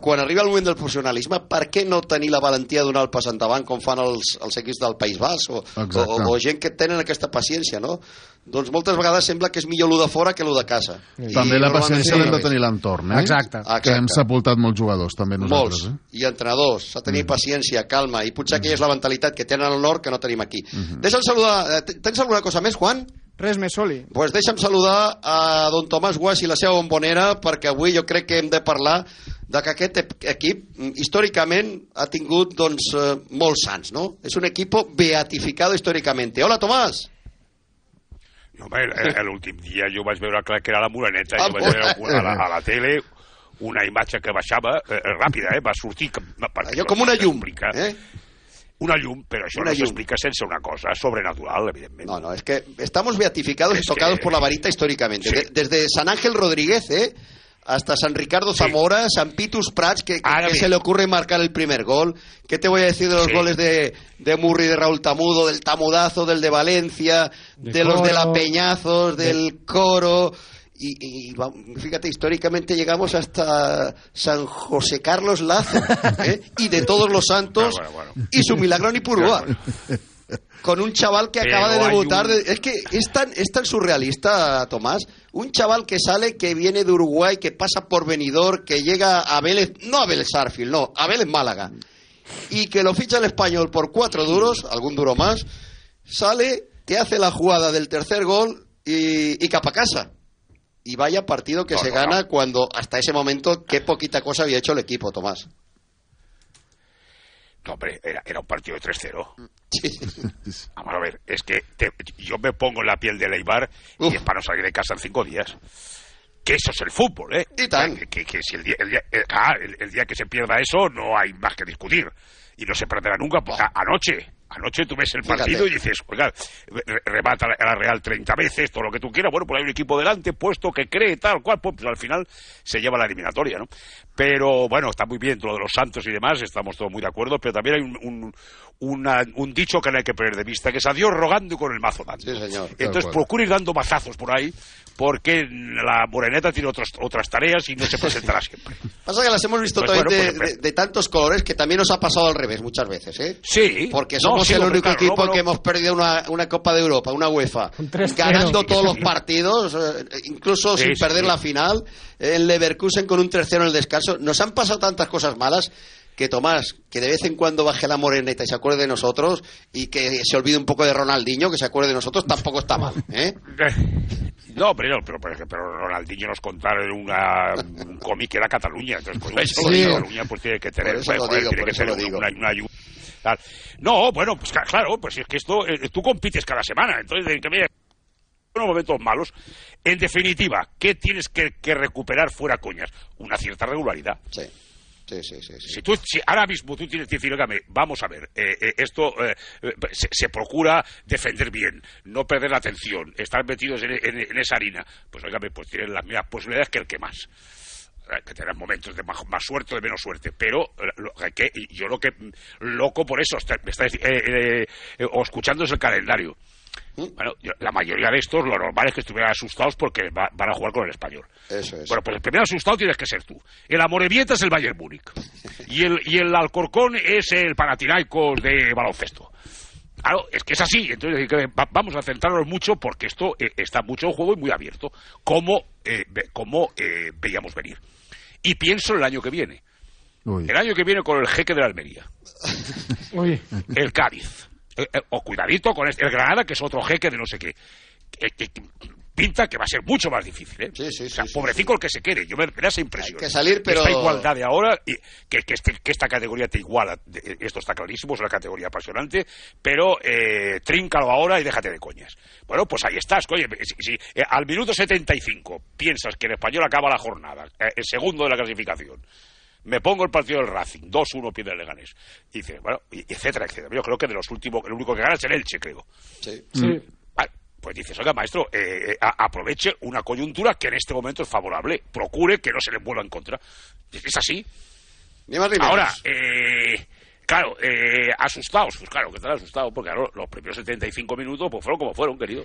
quan arriba el moment del professionalisme, per què no tenir la valentia de donar el pas endavant com fan els, els equips del País Basc o, o, Exacte. o, gent que tenen aquesta paciència, no? Doncs moltes vegades sembla que és millor lo de fora que lo de casa. També la paciència sí. l'hem de tenir l'entorn, eh? Exacte. Que hem sepultat molts jugadors, també nosaltres. Molts, Eh? i entrenadors, s'ha de tenir paciència, calma, i potser aquella és la mentalitat que tenen al nord que no tenim aquí. Deixa'm saludar, eh, tens alguna cosa més, Juan? Res més, Oli. pues deixa'm saludar a don Tomàs Guas i la seva bombonera perquè avui jo crec que hem de parlar de que aquest equip mm, històricament ha tingut doncs, eh, molts sants, no? És un equip beatificado històricament. Hola, Tomàs! Home, el- l'últim dia jo vaig veure clar que era la Moreneta, Ah, jo vaig veure a la, a la tele una imatge que baixava eh, ràpida, eh? va sortir... Allò no com una llum, eh? Una llum, però això Una no s'explica sense una cosa sobrenatural, evidentment. No, no, es que estamos beatificados y tocados que- por la varita históricamente. Sí. De- desde San Ángel Rodríguez, ¿eh? hasta San Ricardo Zamora, San Pitus Prats, que, se le ocurre marcar el primer gol. ¿Qué te voy a decir de los Sí. goles de, de Murri, de Raúl Tamudo, del Tamudazo, del de Valencia, de, De los de la. Peñazos, del Coro? Y, fíjate, históricamente llegamos hasta San José Carlos Lazo, ¿eh? y de todos los santos, Ah, bueno, bueno. y su Milagrón y Purúa con un chaval que Pero acaba de debutar. un- de- Es que es tan, es tan surrealista, Tomás. Un chaval que sale, que viene de Uruguay, que pasa por Benidorm, que llega a Vélez, no a Vélez Sarfield, no, a Vélez Málaga. Y que lo ficha el español por cuatro duros, algún duro más, sale, te hace la jugada del tercer gol y, y capa casa. Y vaya partido que No, se no, gana no. cuando hasta ese momento qué poquita cosa había hecho el equipo, Tomás. No, hombre, era, era un partido de 3-0. Vamos a ver, es que te- yo me pongo en la piel de Leibar y es para no salir de casa en cinco días. Que eso es el fútbol, ¿eh? Y tan. Que, que- que si el día, el, día, eh, ah, el- el día que se pierda eso no hay más que discutir. Y no se perderá nunca, a- anoche, anoche tú ves el Fíjate. partido y dices, oiga, re- remata la, la Real 30 veces, todo lo que tú quieras, bueno, pues hay un equipo delante puesto que cree tal cual, pues al final se lleva la eliminatoria, ¿no? Pero bueno, está muy bien todo lo de los santos y demás, estamos todos muy de acuerdo, pero también hay un, un, una- un dicho que no hay que perder de vista, que es a Dios rogando y con el mazo dando. Sí, señor. Entonces cual. procura ir dando mazazos por ahí, porque la moreneta tiene otros, otras tareas y no se presentará siempre. Pasa que las hemos visto Pues también bueno, de, pues, de- de tantos colores que también nos ha pasado al revés muchas veces, ¿eh? Sí. Porque no, somos somos sí, el único claro, equipo no, no. que hemos perdido una, una Copa de Europa, una UEFA, 3-0. ganando Sí, todos sí, los partidos, eh, incluso Sí, sin perder sí. la final, en Leverkusen con un tercero en el descanso. Nos han pasado tantas cosas malas que Tomás, que de vez en cuando baje la moreneta y se acuerde de nosotros y que se olvide un poco de Ronaldinho, que se acuerde de nosotros, tampoco está mal. ¿eh? No, pero, pero, pero, pero Ronaldinho nos contaron una, un cómic que era Cataluña. Entonces, coño, eso si lo digo. Cataluña pues tiene que tener, joder, digo, tiene que tener una, una ayuda. No, bueno, pues claro, pues es que esto, eh, tú compites cada semana, entonces que me unos momentos malos. En definitiva, ¿qué tienes que, que recuperar fuera coñas? Una cierta regularidad. Sí. Sí, sí, sí. Si tú, si ahora mismo tú tienes que decir, óigame, vamos a ver, eh, eh, esto eh, se, se procura defender bien, no perder la atención, estar metidos en, en- en esa harina, pues óigame, pues tienes las mismas posibilidades que el que más. Eh, Que tendrás momentos de más, más suerte o de menos suerte, pero eh, lo que, yo lo que loco por eso, está- me está eh, eh, eh, o escuchando es el calendario. Bueno, yo- la mayoría de estos, lo normal es que estuvieran asustados porque va- van a jugar con el español. Eso es. Bueno, pues el primer asustado tienes que ser tú. El Amorebieta es el Bayern Múnich. Y el, y el Alcorcón es el Panathinaikos de baloncesto. Claro, es que es así. Entonces vamos a centrarnos mucho porque esto eh, está mucho en juego y muy abierto. Como, eh, como eh, veíamos venir. Y pienso en el año que viene. Uy. El año que viene con el jeque de la Almería. Uy. El Cádiz. Eh, eh, o cuidadito con este, el Granada, que es otro jeque de no sé qué. Que- que- que pinta que va a ser mucho más difícil, ¿eh? o sea, pobrecito el que se quede. Yo me, me da esa impresión. Hay que salir, pero- Esta igualdad de ahora, y que, que, este- que esta categoría te iguala, esto está clarísimo, es una categoría apasionante, pero eh, tríncalo ahora y déjate de coñas. Bueno, pues ahí estás, coño. Si, si, eh, al minuto 75 piensas que el español acaba la jornada, eh, el segundo de la clasificación, me pongo el partido del Racing, 2-1 pierde el Leganés. Y dices, bueno, y- etcétera, etcétera. Yo creo que de los últimos, el único que gana es el Elche, creo. Sí. Vale, pues dices, oiga, maestro, eh, eh, a- aproveche una coyuntura que en este momento es favorable. Procure que no se le vuelva en contra. Es así. Ni más ni menos. Ahora, eh, claro, eh, asustados. Pues claro, que están asustados, porque claro, los primeros 75 minutos pues fueron como fueron, querido.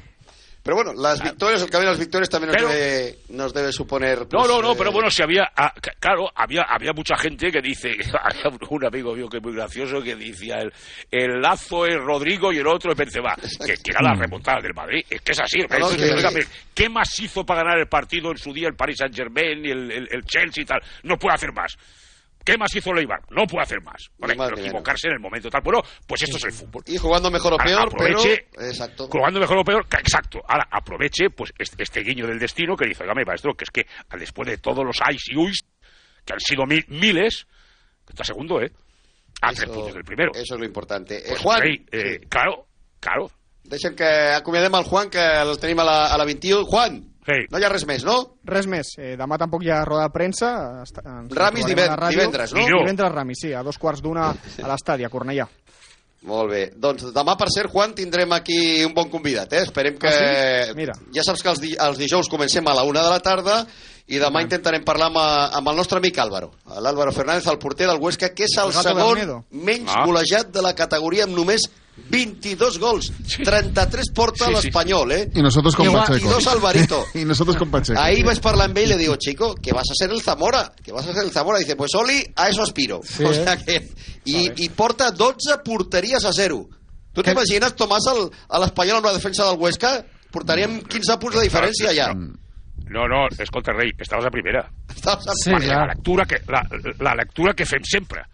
Pero bueno, las victorias, el camino de las victorias también nos, Pero- debe, nos debe suponer... No, pues, no, no, eh, pero bueno, si había, ah, claro, había, había mucha gente que dice, había un amigo mío que es muy gracioso que decía, el, el lazo es Rodrigo y el otro es Benzema, que, que era la remontada del Madrid, es que es así, No, que- ¿qué más hizo para ganar el partido en su día el Paris Saint Germain y el, el- el Chelsea y tal? No puede hacer más. ¿Qué más hizo Leibar? No puede hacer más. Pero equivocarse en el momento tal. Bueno, pues esto es el fútbol. Y jugando mejor o peor, aproveche, pero... Exacto. Jugando mejor o peor, exacto. Ahora, aproveche pues este, este guiño del destino que dice, oiga, maestro, que es que ah, después de todos los ayes y uis, que han sido mi- miles, que está segundo, ¿eh? A tres puntos del primero. Eso es lo importante. Eh, Pues, Juan, rei, eh, claro, claro. deixem que acomiadem el Juan, que el tenim a la, a la 21. Juan, no hi ha res més, no? Res més. Eh, demà tampoc hi ha roda de premsa. Està, ens Ramis trobarem diven- a la ràdio. divendres, no? Divendres Ramis, sí, a dos quarts d'una a l'estadi, a Cornellà. Molt bé. Doncs demà, per cert, Juan, tindrem aquí un bon convidat, eh? Esperem que... Ah, sí? Mira. Ja saps que els, di els dijous comencem a la una de la tarda i demà intentarem parlar amb, amb el nostre amic Álvaro. L'Álvaro Fernández, el porter del Huesca, que és el, El segon menys Ah. golejat de la categoria amb només 22 gols. 33 porta Sí, sí, l'Espanyol, eh? Y nosotros con I Pacheco. Y dos Alvarito. y nosotros con Pacheco. Ahí vas parlar amb ell y le digo, chico, que vas a ser el Zamora, que vas a ser el Zamora. dice, pues Oli, a eso aspiro. Sí, o eh? sea que... I, I porta 12 porteries a zero. Tu t'imagines, Tomàs, el, a l'Espanyol amb la defensa del Huesca? Portaríem 15 punts de diferència ja. No, no, escolta, rei, estaves a primera. Estaves a Sí, la, lectura que, la, la lectura que fem sempre.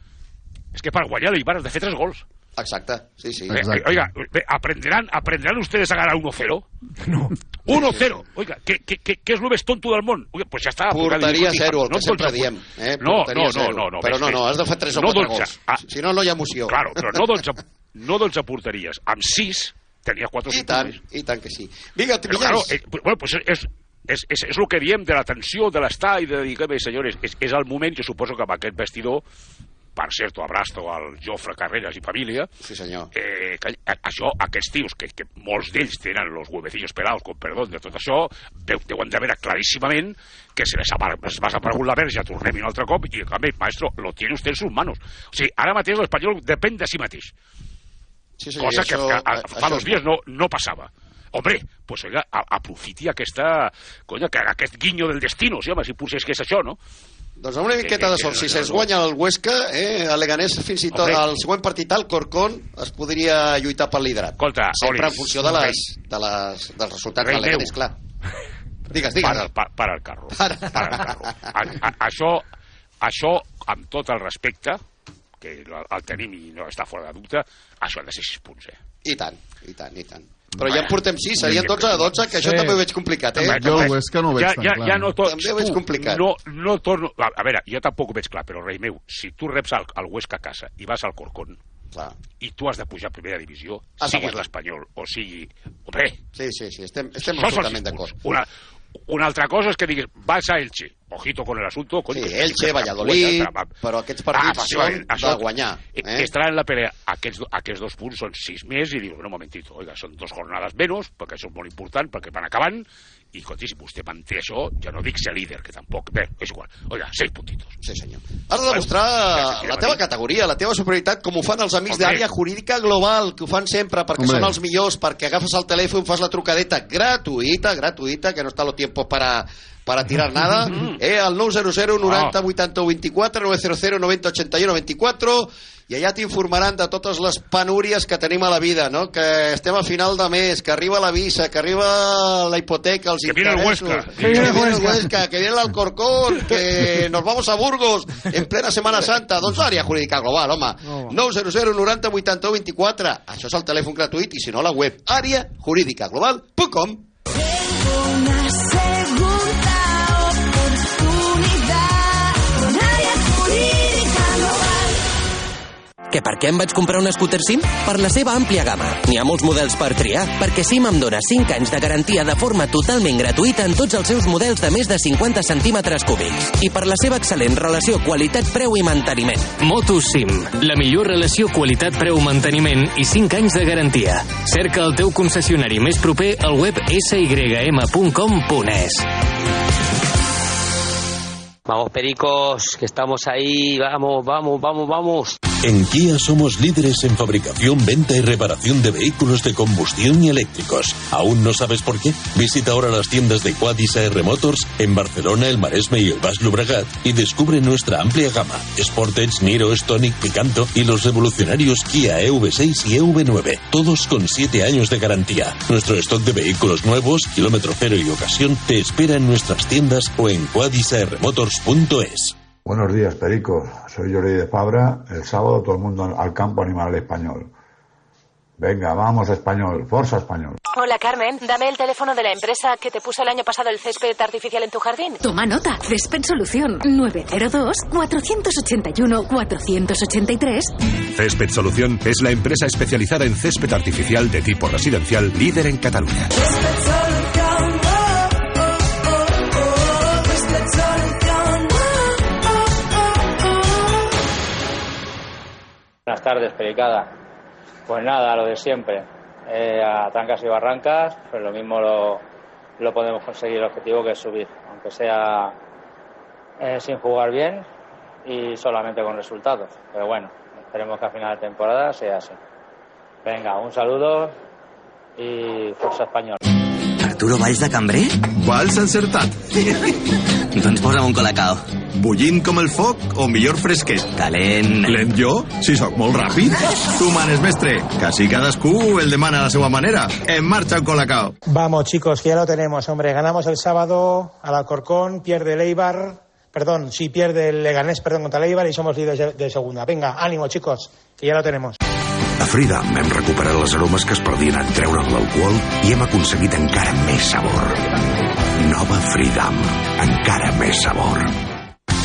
És que per guanyar l'Eibar has de fer tres gols. Exacte, sí, sí. Eh, Oiga, ¿aprenderán, ¿aprenderán ustedes a ganar 1-0? No. 1-0. Oiga, ¿qué, qué, qué, qué es tonto del món? Oiga, pues ja està. Oiga, zero, el que no sempre dotze diem. Eh? No, no, no, no, no. Però no, no, has de fer 3 o no 4 dotze. gols. Ah, Si no, no hi ha emoció. Claro, però no 12, no 12 porteries. Amb 6 tenia 4 I tant, i tant que sí. Vinga, Pero claro, eh, bueno, pues es, és, és, és el que diem de la tensió, de l'estar i de dir, que bé, senyores, és, és el moment, jo suposo que amb aquest vestidor, per cert, abraço al Jofre Carreras i família, sí, senyor. Eh, que, a- això, aquests tios, que, que molts d'ells tenen los huevecillos pelados, con perdó de tot això, veu, deuen de veure claríssimament que se les ha, es va aparegut la verge, tornem un altre cop, i en canvi, maestro, lo tiene usted en sus manos. O sigui, ara mateix l'Espanyol depèn de si mateix. Sí, sí, cosa que, això- que a, això fa dos dies no, no passava. Hombre, pues oiga, a- aprofiti aquesta, conya, que aquest guinyo del destino, sí, home, si potser és que és això, no? Doncs amb una miqueta de sort, si se'ns guanya el Huesca, eh, a Leganés fins i tot Hombre. al següent partit al Corcón es podria lluitar pel liderat. Escolta, Sempre Olis, en funció de les, de les, dels resultats Rei de Leganés, meu. clar. Digues, digues. Para, el- pa, para el carro. Para, el carro. A, a, això, això, amb tot el respecte, que el, el tenim i no està fora de dubte, això han de ser 6 punts, eh? I tant, i tant, i tant. Però ja en portem 6, serien 12 a 12, que això Sí. també ho veig complicat, eh? Jo el Huesca no ho veig ja, tan ja, clar. ja no tot, També ho veig complicat. No, no torno... A, a veure, jo tampoc ho veig clar, però, rei meu, si tu reps al, al Huesca a casa i vas al Corcón, clar. i tu has de pujar a primera divisió, Has de siguis l'Espanyol o sigui... Hombre, Sí, sí, sí, estem, estem absolutament d'acord. Una, una altra cosa és que diguis, vas a Elche, ojito con el asunto... Coño, Sí, Elche, Valladolid, que- però aquests partits efectivament, són de guanyar, eh? Que estaran en la pelea. Aquests, aquests dos punts són sis més i dius, no, un momentito, oiga, són dos jornades menys, perquè això és molt important, perquè van acabant, i, escolti, si vostè manté això, ja no dic ser líder, que tampoc... Bé, és igual. Oiga, seis puntitos. Sí, senyor. Has de demostrar la teva categoria, la teva superioritat, com ho fan els amics d'àrea jurídica global, que ho fan sempre, perquè Hombre. són els millors, perquè agafes el telèfon, fas la trucadeta gratuïta, gratuïta, que no està lo tiempo para para tirar nada, eh, al 900 90 80 24, 900 90 81 24, i allà t'informaran de totes les penúries que tenim a la vida, no? Que estem a final de mes, que arriba la visa, que arriba la hipoteca, els Que viene el interessos, Huesca. que viene el Huesca, que viene el Alcorcón, que nos vamos a Burgos en plena Setmana Santa. Doncs àrea jurídica global, home. 900 90 81 24. Això és el telèfon gratuït i si no la web àreajurídicaglobal.com Una Que per què em vaig comprar un scooter SIM? Per la seva àmplia gamma. N'hi ha molts models per triar, perquè SIM em dona 5 anys de garantia de forma totalment gratuïta en tots els seus models de més de 50 centímetres cúbics. I per la seva excel·lent relació qualitat-preu i manteniment. Motosim, la millor relació qualitat-preu-manteniment i 5 anys de garantia. Cerca el teu concessionari més proper al web sym.com.es. Vamos, pericos, que estamos ahí. Vamos, vamos, vamos, vamos. En Kia somos líderes en fabricación, venta y reparación de vehículos de combustión y eléctricos. ¿Aún no sabes por qué? Visita ahora las tiendas de Quadis AR Motors en Barcelona, el Maresme y el Baix Llobregat y descubre nuestra amplia gama. Sportage, Niro, Stonic, Picanto y los revolucionarios Kia EV6 y EV9. Todos con 7 años de garantía. Nuestro stock de vehículos nuevos, kilómetro cero y ocasión te espera en nuestras tiendas o en quadisarmotors.es. Buenos días, Perico. Soy Jordi de Fabra. El sábado todo el mundo al campo animal al español. Venga, vamos español. Forza español. Hola Carmen, dame el teléfono de la empresa que te puso el año pasado el césped artificial en tu jardín. Toma nota. Césped Solución 902-481-483. Césped Solución es la empresa especializada en césped artificial de tipo residencial líder en Cataluña. Buenas tardes, Pericada. Pues nada, lo de siempre. Eh, a trancas y barrancas, pues lo mismo lo, lo podemos conseguir el objetivo que es subir, aunque sea eh, sin jugar bien y solamente con resultados. Pero bueno, esperemos que a final de temporada sea así. Venga, un saludo i força espanyol. Arturo Valls de Cambrer? Vals encertat. doncs posa'm un colacao. Bullint com el foc o millor fresquet? Calent. Lent jo? Si sóc molt ràpid. Tu manes, mestre. Quasi cadascú el demana a la seva manera. En marxa un colacao. Vamos, chicos, que ya lo tenemos, hombre. Ganamos el sábado al Alcorcón, pierde el Eibar, perdón, sí, pierde el Leganés, perdón, contra el Eibar y somos líderes de, de segunda. Venga, ánimo, chicos, que ya lo tenemos. A Freedom hem recuperat les aromes que es perdien en treure'n l'alcohol i hem aconseguit encara més sabor. Nova Freedom, encara més sabor.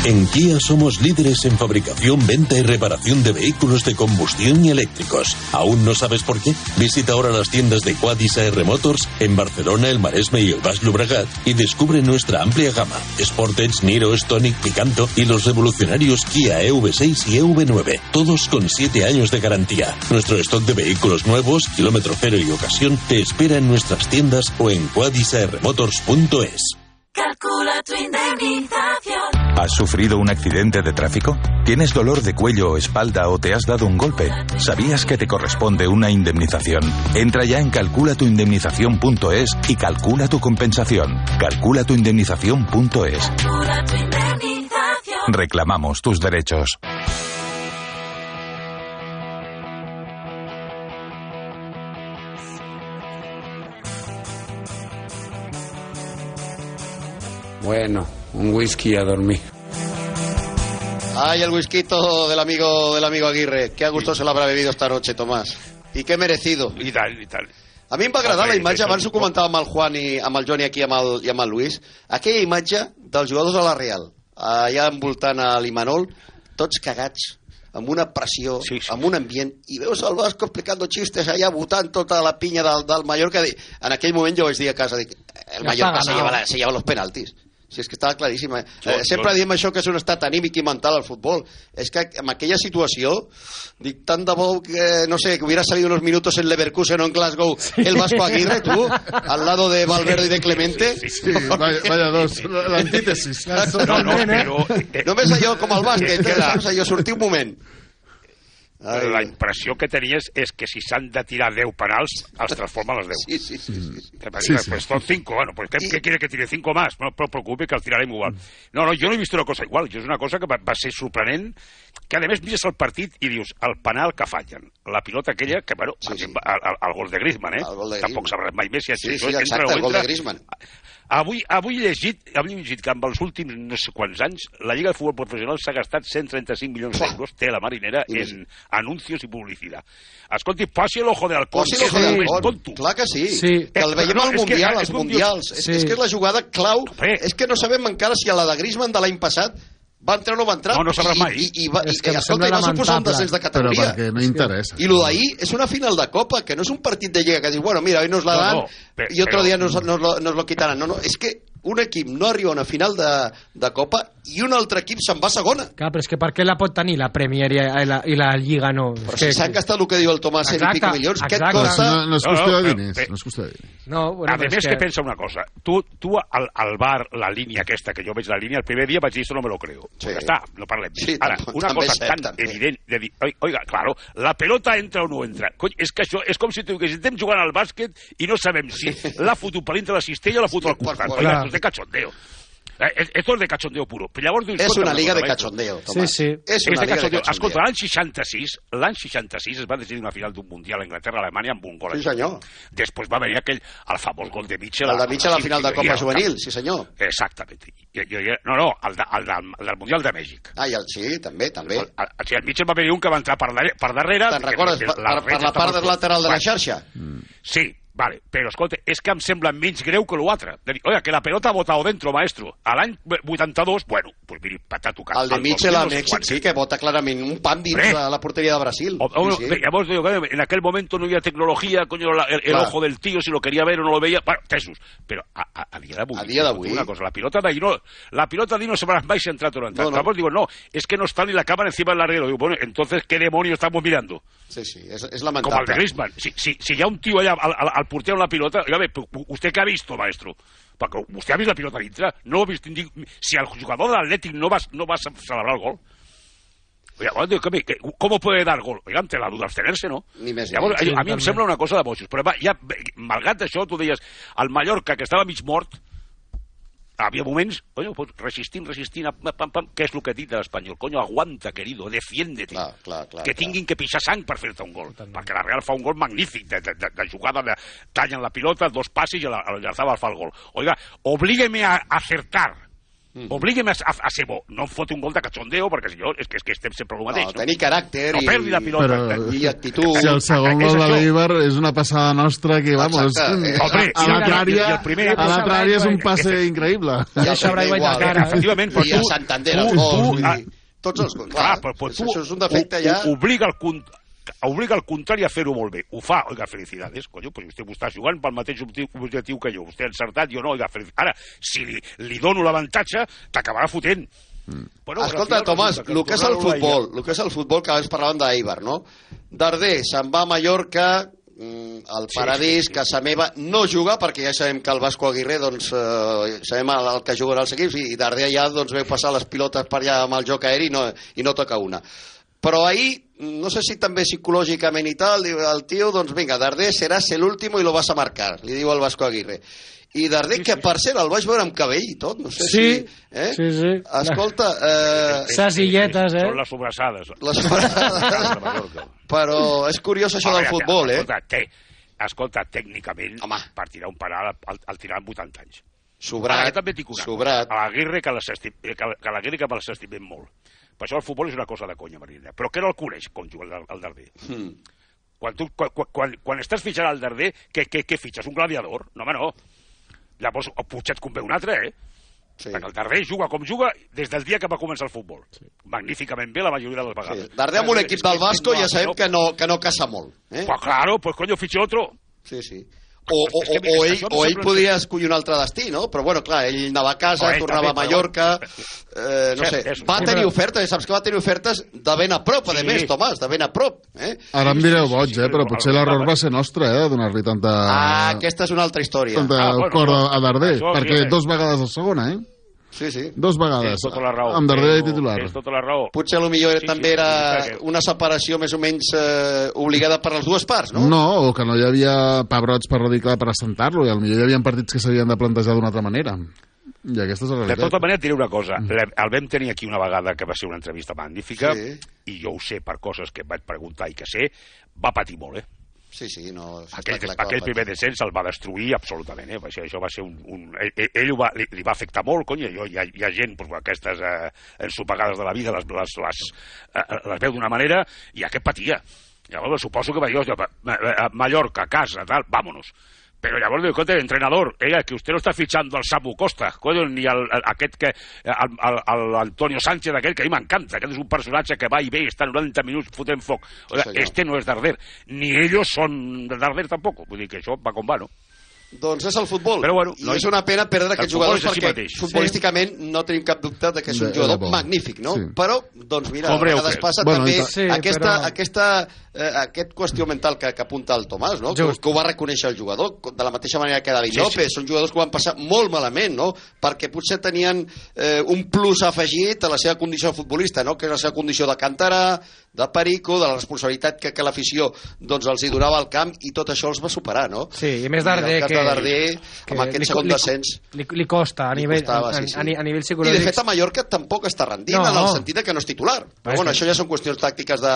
En Kia somos líderes en fabricación, venta y reparación de vehículos de combustión y eléctricos. ¿Aún no sabes por qué? Visita ahora las tiendas de Quadis AR Motors en Barcelona, el Maresme y el Baix Llobregat y descubre nuestra amplia gama. Sportage, Niro, Stonic, Picanto y los revolucionarios Kia EV6 y EV9. Todos con 7 años de garantía. Nuestro stock de vehículos nuevos, kilómetro cero y ocasión te espera en nuestras tiendas o en quadisarmotors.es. Calcula tu indemnización. ¿Has sufrido un accidente de tráfico? ¿Tienes dolor de cuello o espalda o te has dado un golpe? ¿Sabías que te corresponde una indemnización? Entra ya en calculatuindemnización.es y calcula tu compensación. Calculatuindemnización.es. Calcula tu indemnización. Reclamamos tus derechos. Bueno, un whisky a dormir. Ay, el whisky del amigo, del amigo Aguirre. Qué a gusto se lo habrà bebido esta noche, Tomàs. I què merecido. I tant, i tant. A mi em va agradar la imatge, abans ho comentava amb el Juan i amb el Joan i aquí amb el, i amb el Luis, aquella imatge dels jugadors de la Real, allà envoltant a l'Imanol, tots cagats, amb una pressió, sí, sí. amb un ambient, i veus el Vasco explicando chistes allà, votant tota la pinya del, del Mallorca. En aquell moment jo vaig dir a casa, dic, el Mallorca se lleva, la- se lleva los penaltis. Si és que estava claríssim. Eh? Jo- eh, sempre jo- diem això que és un estat anímic i mental al futbol. És que en aquella situació, dic, tant de bo que, no sé, que hubiera salido unos minutos en Leverkusen o en Glasgow el Vasco Aguirre, tú, al lado de Valverde y de Clemente. Sí, vaya, vaya dos, l'antítesis. No, no, però... Només allò com el bàsquet, que saps, allò sortir un moment. Ai. La impressió que tenies és que si s'han de tirar 10 penals, els transforma en els 10. Sí, sí, sí. sí. Sí, sí. Pues son 5, bueno, pues ¿qué, qué quiere que tire 5 más? No, però preocupi que els tirarem igual. No, no, jo no he vist una cosa igual. Jo és una cosa que va, va ser sorprenent, que a més mires el partit i dius, el penal que fallen, la pilota aquella, que bueno, sí, sí. El, el, el, gol de Griezmann, eh? de Tampoc sabràs mai més si Sí, sí, entra exacte, o el gol de entra. Griezmann. Avui, avui he llegit, avui he llegit que amb els últims no sé quants anys la Lliga de Futbol Professional s'ha gastat 135 milions d'euros, té la marinera, en anuncios i publicitat. Escolti, passi l'ojo de halcón, Posi que és l'ojo de el més halcón. tonto. Clar que sí. Sí. Que el veiem No, al Mundial, és als Mundials. És, Sí. és que és la jugada clau. És que no sabem encara si a la de Griezmann de l'any passat va entrar o no va entrar. No, no sabràs I- mai. I, i, va, És i, que em escolta, i va suposar un descens de Però categoria. perquè no interessa. I lo d'ahir és una final de Copa, que no és un partit de Lliga que dius, bueno, mira, hoy nos la No, dan no, pe- y otro però- día nos, nos, lo, nos lo quitarán. No, no, és que un equip no arriba a una final de, de Copa i un altre equip se'n va a segona. Clar, però és que per què la pot tenir la Premier i la, i la Lliga no? Però És si que- s'han gastat el que diu el Tomàs, cent i pico milions, què et costa? No, no és No, qüestió no, però- diners. però- No és qüestió de diners. No, bueno, a és més, que... que pensa una cosa. Tu, tu al, al bar, la línia aquesta, que jo veig la línia, el primer dia vaig dir, esto no me lo creo. Sí. Ja està, no parlem més. Sí, Ara, una cosa és cert, tan també. evident de dir, oi- oiga, claro, la pelota entra o no entra. Cony, és que això és com si tu que estem jugant al bàsquet i no sabem si l'ha fotut per dintre la cistella o l'ha fotut al costat. Oiga, esto es de cachondeo. Eh, Esto es de cachondeo puro. Però llavors dius, És una liga de cachondeo, Tomàs. Sí, sí. És una de liga de cachondeo. Escolta, l'any 66, l'any 66 es va decidir una final d'un Mundial a Anglaterra-Alemanya amb un gol. Sí, senyor. Després va venir aquell, el famós gol de Mitchell. El de Mitchell a la final de Copa Juvenil, sí senyor. Exactament. Jo, jo, jo, no, no, el, de, el, de, el del Mundial de Mèxic. Ah, i el, sí, també, també. El, el, el Mitchell va venir un que va entrar per, darrere, per darrere. Te'n recordes? Per, per, la part estava- lateral de la xarxa? Sí, vale, però escolta, és que em sembla menys greu que l'altre. Oiga, que la pelota ha botado dentro, maestro. A l'any 82, bueno, pues miri, patà tocat. El de Mitchell a 2000 no sé Mèxic, sí, que vota clarament un pam dins de la porteria de Brasil. O- o- Sí, sí. Llavors, digo, en aquel momento no había tecnología, coño, la- el, el ojo del tío, si lo quería ver o no lo veía, bueno, tesos. Però a, a, a dia d'avui... A dia d'avui. Una cosa, la pilota d'ahir no, la pilota d'ahir no sabràs mai si ha entrat o no. No. Llavors digo, no, es que no está ni la cámara encima del larguero. Digo, bueno, entonces, ¿qué demonios estamos mirando? Sí, sí, és, és Como al de lamentable. Griezmann. Si, si, si hi ha un tío allà al, al, al porter amb la pilota, a ver, ¿usted qué ha visto, maestro? Perquè usted ha vist la pilota dintre? No ha vist, si el jugador de l'Atlètic no va, no va celebrar el gol, Oiga, bueno, digo, ¿qué- qué- ¿cómo puede dar gol? Oiga, ante la duda abstenerse, no? Ni més Llavors, a, a mi em sembla una cosa de bojos, però va, ja, malgrat això, tu deies, el Mallorca, que estava mig mort, había momentos, oye, pues resistir, resistir, pam, pam, pam, què és el que he dit de l'Espanyol? Coño, aguanta, querido, defiéndete. Clar, clar, clar, que clar. tinguin que pixar sang per fer-te un gol. Perquè la Real fa un gol magnífic, de, de, de, de jugada, de, tallen la pilota, dos passes i la- el Garzabal fa el gol. Oiga, oblígueme a acertar. Mm. Oblígueme a, a, a ser bo. No em fot un gol de cachondeo, perquè si jo, és que, és que estem sempre el mateix. No, tenir caràcter no i- perdi la pilota. Però- I actitud. Si el segon gol de l'Eibar és una passada nostra que, vamos, Exacte. a, Hombre, a l'altra la- àrea, i el primer- a l'altra àrea és un passe increïble. I el Braiwait igual. cara, eh? Efectivament, però I tu... a Santander, tu, els tu, gols, ah, tots els... Clar, Clar, però, però tu això és un defecte ja... obliga el, obliga el contrari a fer-ho molt bé. Ho fa, oiga, felicidades, coño, pues vostè està jugant pel mateix objectiu, que jo. Vostè ha encertat, jo no, oiga, felicidades. Ara, si li, li dono l'avantatge, t'acabarà fotent. Bueno, Escolta, al final Tomàs, el que és el futbol, el que és el futbol que abans parlàvem d'Eibar, no? Darder se'n va a Mallorca, mm, el Sí, paradís, sí, sí. casa meva, no juga perquè ja sabem que el Vasco Aguirre, doncs, eh, sabem el, el que juguen els equips i Darder ja doncs, veu passar les pilotes per allà amb el joc aeri i no, i no toca una. Però ahir, no sé si també psicològicament i tal, diu el tio, doncs vinga, Darder seràs el último y lo vas a marcar, li diu al Vasco Aguirre. I Darder, que per cert el vaig veure amb cabell i tot, no sé Sí, si... Eh? sí, sí. Escolta, eh, Ses illetes, eh? Són les sobrassades. Les sobrassades. però és curiós això del futbol, eh? Escolta, té, escolta tècnicament, Home. per tirar un penal, el, el tirar amb 80 anys. Sobrat, Ara, jo també dic una sobrat. A l'Aguirre que l'estim- que, que l'Aguirre que me l'estimem molt. Per això el futbol és una cosa de conya, Marina. Però que no el coneix com juga el, el Darder. Hmm. Quan, tu, quan, quan- quan, quan estàs fitxant el Darder, què, què, què fitxes? Un gladiador? No, home, no. Llavors, o potser et convé un altre, eh? Sí. Perquè el Darder juga com juga des del dia que va començar el futbol. Sí. Magníficament bé la majoria de les vegades. Sí. Darder amb un equip del Vasco ja sabem que no, que no caça molt. Eh? Pues claro, pues coño, fiche otro. Sí, sí. O, o, o, o ell, o ell podia escollir un altre destí, no? Però bueno, clar, ell anava a casa, Correcte, tornava a però- Mallorca... Eh, no Cert, sé, és- va tenir ofertes, saps que va tenir ofertes de ben a prop, a Sí. més, Tomàs, de ben a prop. Eh? Ara em direu boig, eh? però potser l'error va ser nostre, eh? de donar-li tanta... Ah, aquesta és una altra història. tanta Ah, bueno, cor a, a Darder, perquè dos vegades a segona, eh? Sí, sí. Dos vegades. Tens tota la raó. Amb Darder de titular. Tens tota la raó. Potser lo millor Sí, també sí, era sí, sí. una separació més o menys eh, obligada per les dues parts, no? No, o que no hi havia pebrots per radicar per assentar-lo, i potser hi havia partits que s'havien de plantejar d'una altra manera. I aquesta és la De realitat. tota manera, et diré una cosa. Le- El vam tenir aquí una vegada que va ser una entrevista magnífica Sí. i jo ho sé per coses que vaig preguntar i que sé, va patir molt, eh? Sí, sí, no... Aquell, clar que aquell primer descens el va destruir absolutament, eh? Això, això va ser un... un ell, va, li, li va afectar molt, cony, jo, hi, ha, hi ha gent, doncs, aquestes eh, ensopegades de la vida, les, les, les, eh, les veu d'una manera, i aquest patia. Llavors, suposo que va dir, "Hòstia, va- va- a Mallorca, casa, tal, vámonos. Pero llavors diu, escolta, entrenador, eh, que usted no está fichando al Samu Costa, coño, ni al, al, aquest que, al, al, al Antonio Sánchez aquell, que a mi m'encanta, aquest és un personatge que va i ve i està 90 minuts fotent foc. O sea, este no és Darder, ni ellos son de Darder tampoc. Vull dir que això va com va, no? Doncs és el futbol. Però bueno, I no- és una pena perdre aquests jugadors perquè mateix. futbolísticament no tenim cap dubte de que és un jugador de bo. magnífic, no? Sí. Però, doncs mira, Pobre a vegades passa Bueno, també i ta- Sí, aquesta, però- aquesta, eh, aquest qüestió mental que, que apunta el Tomàs, no? Que, Just. que ho va reconèixer el jugador, de la mateixa manera que David Sí, López. sí. Són jugadors que ho van passar molt malament, no? Perquè potser tenien eh, un plus afegit a la seva condició de futbolista, no? Que és la seva condició de cantarà, de perico, de la responsabilitat que, que l'afició doncs, els hi donava al camp i tot això els va superar, no? Sí, i més I Darder que... de Darder, que amb aquest li- segon li- descens... Li, li costa a Li nivell, costava, a, sí, sí. a, a nivell I psicològic. de fet a Mallorca tampoc està rendint No. en el sentit de que no és titular. Però és bueno, que- això ja són qüestions tàctiques de...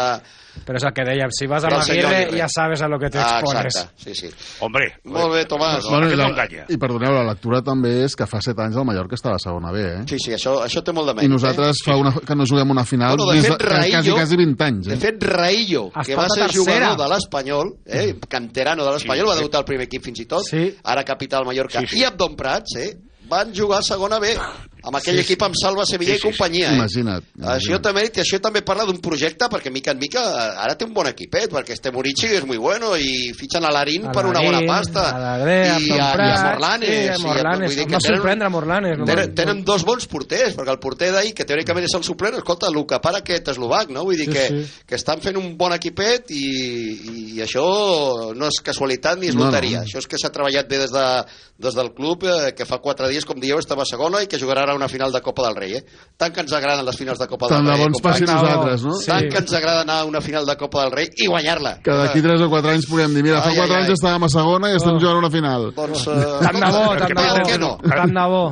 Però és el que dèiem, si vas a Del senyor Aguirre Aguirre. ja sabes a lo que te Ah, exacte, sí, sí. Hombre, Molt bé, Tomàs. Bueno, i, la. I perdoneu, la lectura també és que fa 7 anys el Mallorca estava a segona B, eh? Sí, sí, això, això té molt de I mèrit. nosaltres fa una, que no juguem una final Bueno, de des fet, de, quasi, Raillo- quasi 20 anys, Eh? eh? De fet, Raillo, que va ser a tercera. jugador de l'Espanyol, eh, canterano de l'Espanyol, Sí, va sí. debutar al primer equip fins i tot, Sí. ara capital Mallorca, Sí, sí. i Abdon Prats, eh, van jugar a segona B, amb aquell Sí, equip amb Salva Sevilla Sí, i sí, sí. companyia. Eh? Imagina't, Això imagina't. també, i això també parla d'un projecte, perquè mica en mica eh, ara té un bon equipet, perquè este Murici és muy bueno, i fitxen a l'Arín A per una bona pasta. a I, a, i a Prats, Morlanes. sí, a Morlanes. Em que va tenen- sorprendre Morlanes. no Tenen, dos bons porters, perquè el porter d'ahir, que teòricament és el suplent, escolta, el que para aquest eslovac, no? Vull dir Sí, que, sí. que estan fent un bon equipet i, i això no és casualitat ni és No, no. loteria. Això és que s'ha treballat bé des, de, des del club, eh, que fa quatre dies, com dieu, estava a segona i que jugarà ara una final de Copa del Rei, eh? Tant que ens agraden les finals de Copa Tant del de Rei. bons companys. passi nosaltres, no? Sí. Tant que ens agrada anar a una final de Copa del Rei i guanyar-la. Que d'aquí 3 o 4 anys podem dir, mira, fa Ai, 4 ai, anys ai. estàvem a segona i estem jugant una final. Doncs, eh, Tant de bo, tant de bo. no? Tant de bo.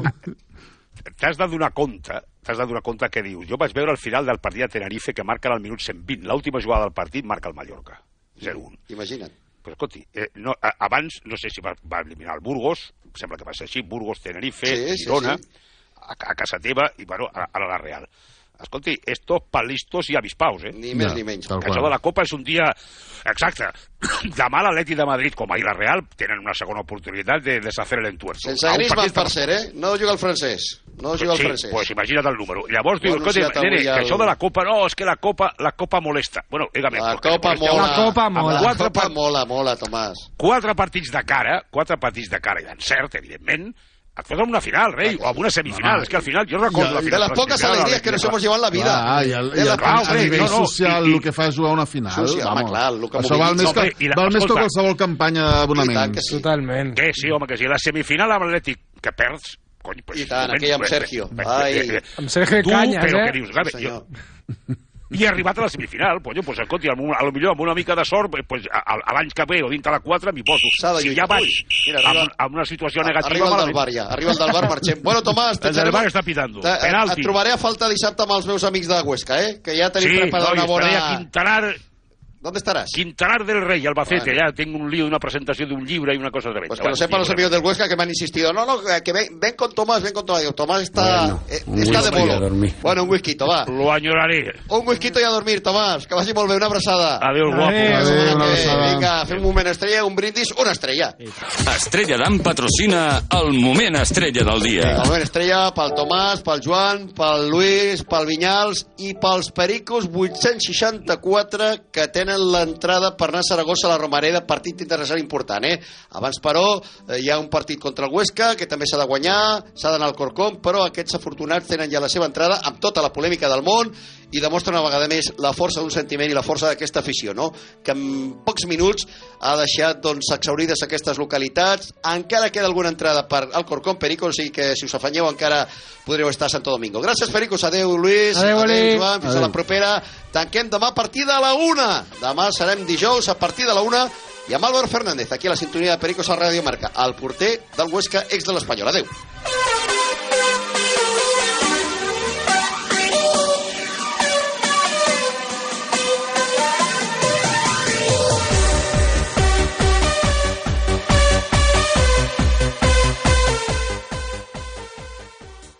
t'has de donar compte t'has de donar compte que dius jo vaig veure al final del partit de Tenerife que marca al minut 120 l'última jugada del partit marca el Mallorca 0-1 Imagina't. però escolti, eh, no, a, abans no sé si va, va eliminar el Burgos em sembla que va ser així, Burgos, Tenerife Sí, sí, Girona, sí. A, a casa teva i bueno, a- ara la Real escolti, estos palistos i avispaus eh? Ni més Ja, ni menys. que això de la Copa és un dia exacte demà l'Atleti de Madrid com ahir la Real tenen una segona oportunitat de deshacer el entuerto Sense A Griezmann, partit per cert, eh? No juga el francès. No juga el sí, francès. pues imagina't el número. Llavors escolta, anunciat nene, que el- això de la Copa, no, és que la Copa, la Copa molesta. Bueno, dígame, La Copa molesta mola. La Copa mola. La Copa mola, mola, Tomàs. quatre partits de cara, quatre partits de cara i d'encert, evidentment, et foten una final, rei, o amb una semifinal. No, és que al final, jo recordo la De final. las pocas alegrías que nos hemos llevado en la vida. Clar, i, el, De i el, Clar, a nivell no, no, social i- el que fa és jugar una final. Social, home, vamos. clar, el que Això val més, que, la- val més que qualsevol campanya d'abonament. sí. Totalment. Que sí, home, que sí. La semifinal amb l'Atlètic que perds, cony, pues, I tant, aquella amb eh, Sergio. eh, Ai. eh, eh, Amb Sergio tu, Cañas, però eh? que dius, jo, i ha arribat a la semifinal. Pues, pues, escolti, a lo millor amb una mica de sort, pues, a, l'any que ve o dintre la 4 m'hi poso. Si ja vaig Mira, arriba- amb, amb una situació negativa... Arriba el del bar ja, arriba el del bar, marxem. Bueno, Tomàs, El del bar està pitando. Penalti. Et trobaré a falta dissabte amb els meus amics de Huesca, eh? Que ja tenim Sí, preparada no, una bona... a Quintanar... ¿Dónde estarás? Quintanar del Rey, Albacete. Bueno. Ya tengo un lío de una presentación de un libro y una cosa tremenda. Pues que lo sepan los amigos del Huesca que me han insistido. No, no, que ven, ven con Tomás, ven con Tomás. Tomás está, Bueno, eh, está de bolo. dormir. Bueno, un whisky, va. Lo añoraré. Un whisky i a dormir, Tomàs. Que vagi molt bé. Una abraçada. Adiós, guapo. Adéu, una abraçada. Vinga, fem un moment estrella, un brindis, una estrella. Estrella d'Am patrocina el moment estrella del dia. El moment estrella pel Tomàs, pel Joan, pel Lluís, pel Vinyals i pels Pericos 864 que tenen l'entrada per anar a Saragossa a la Romareda, partit internacional important, eh? Abans, però, eh, hi ha un partit contra el Huesca que també s'ha de guanyar, s'ha d'anar al Corcón, però aquests afortunats tenen ja la seva entrada amb tota la polèmica del món i demostra una vegada més la força d'un sentiment i la força d'aquesta afició, no? que en pocs minuts ha deixat doncs, exaurides aquestes localitats. Encara queda alguna entrada per al Corcón Perico, o sigui que si us afanyeu encara podreu estar a Santo Domingo. Gràcies, Pericos. Adéu, Lluís. Adéu, Oli. Joan. Fins a la propera. Tanquem demà a partir de la una. Demà serem dijous a partir de la una i amb Álvaro Fernández, aquí a la sintonia de Pericos a Ràdio Marca, el porter del Huesca, ex de l'Espanyol. Adéu.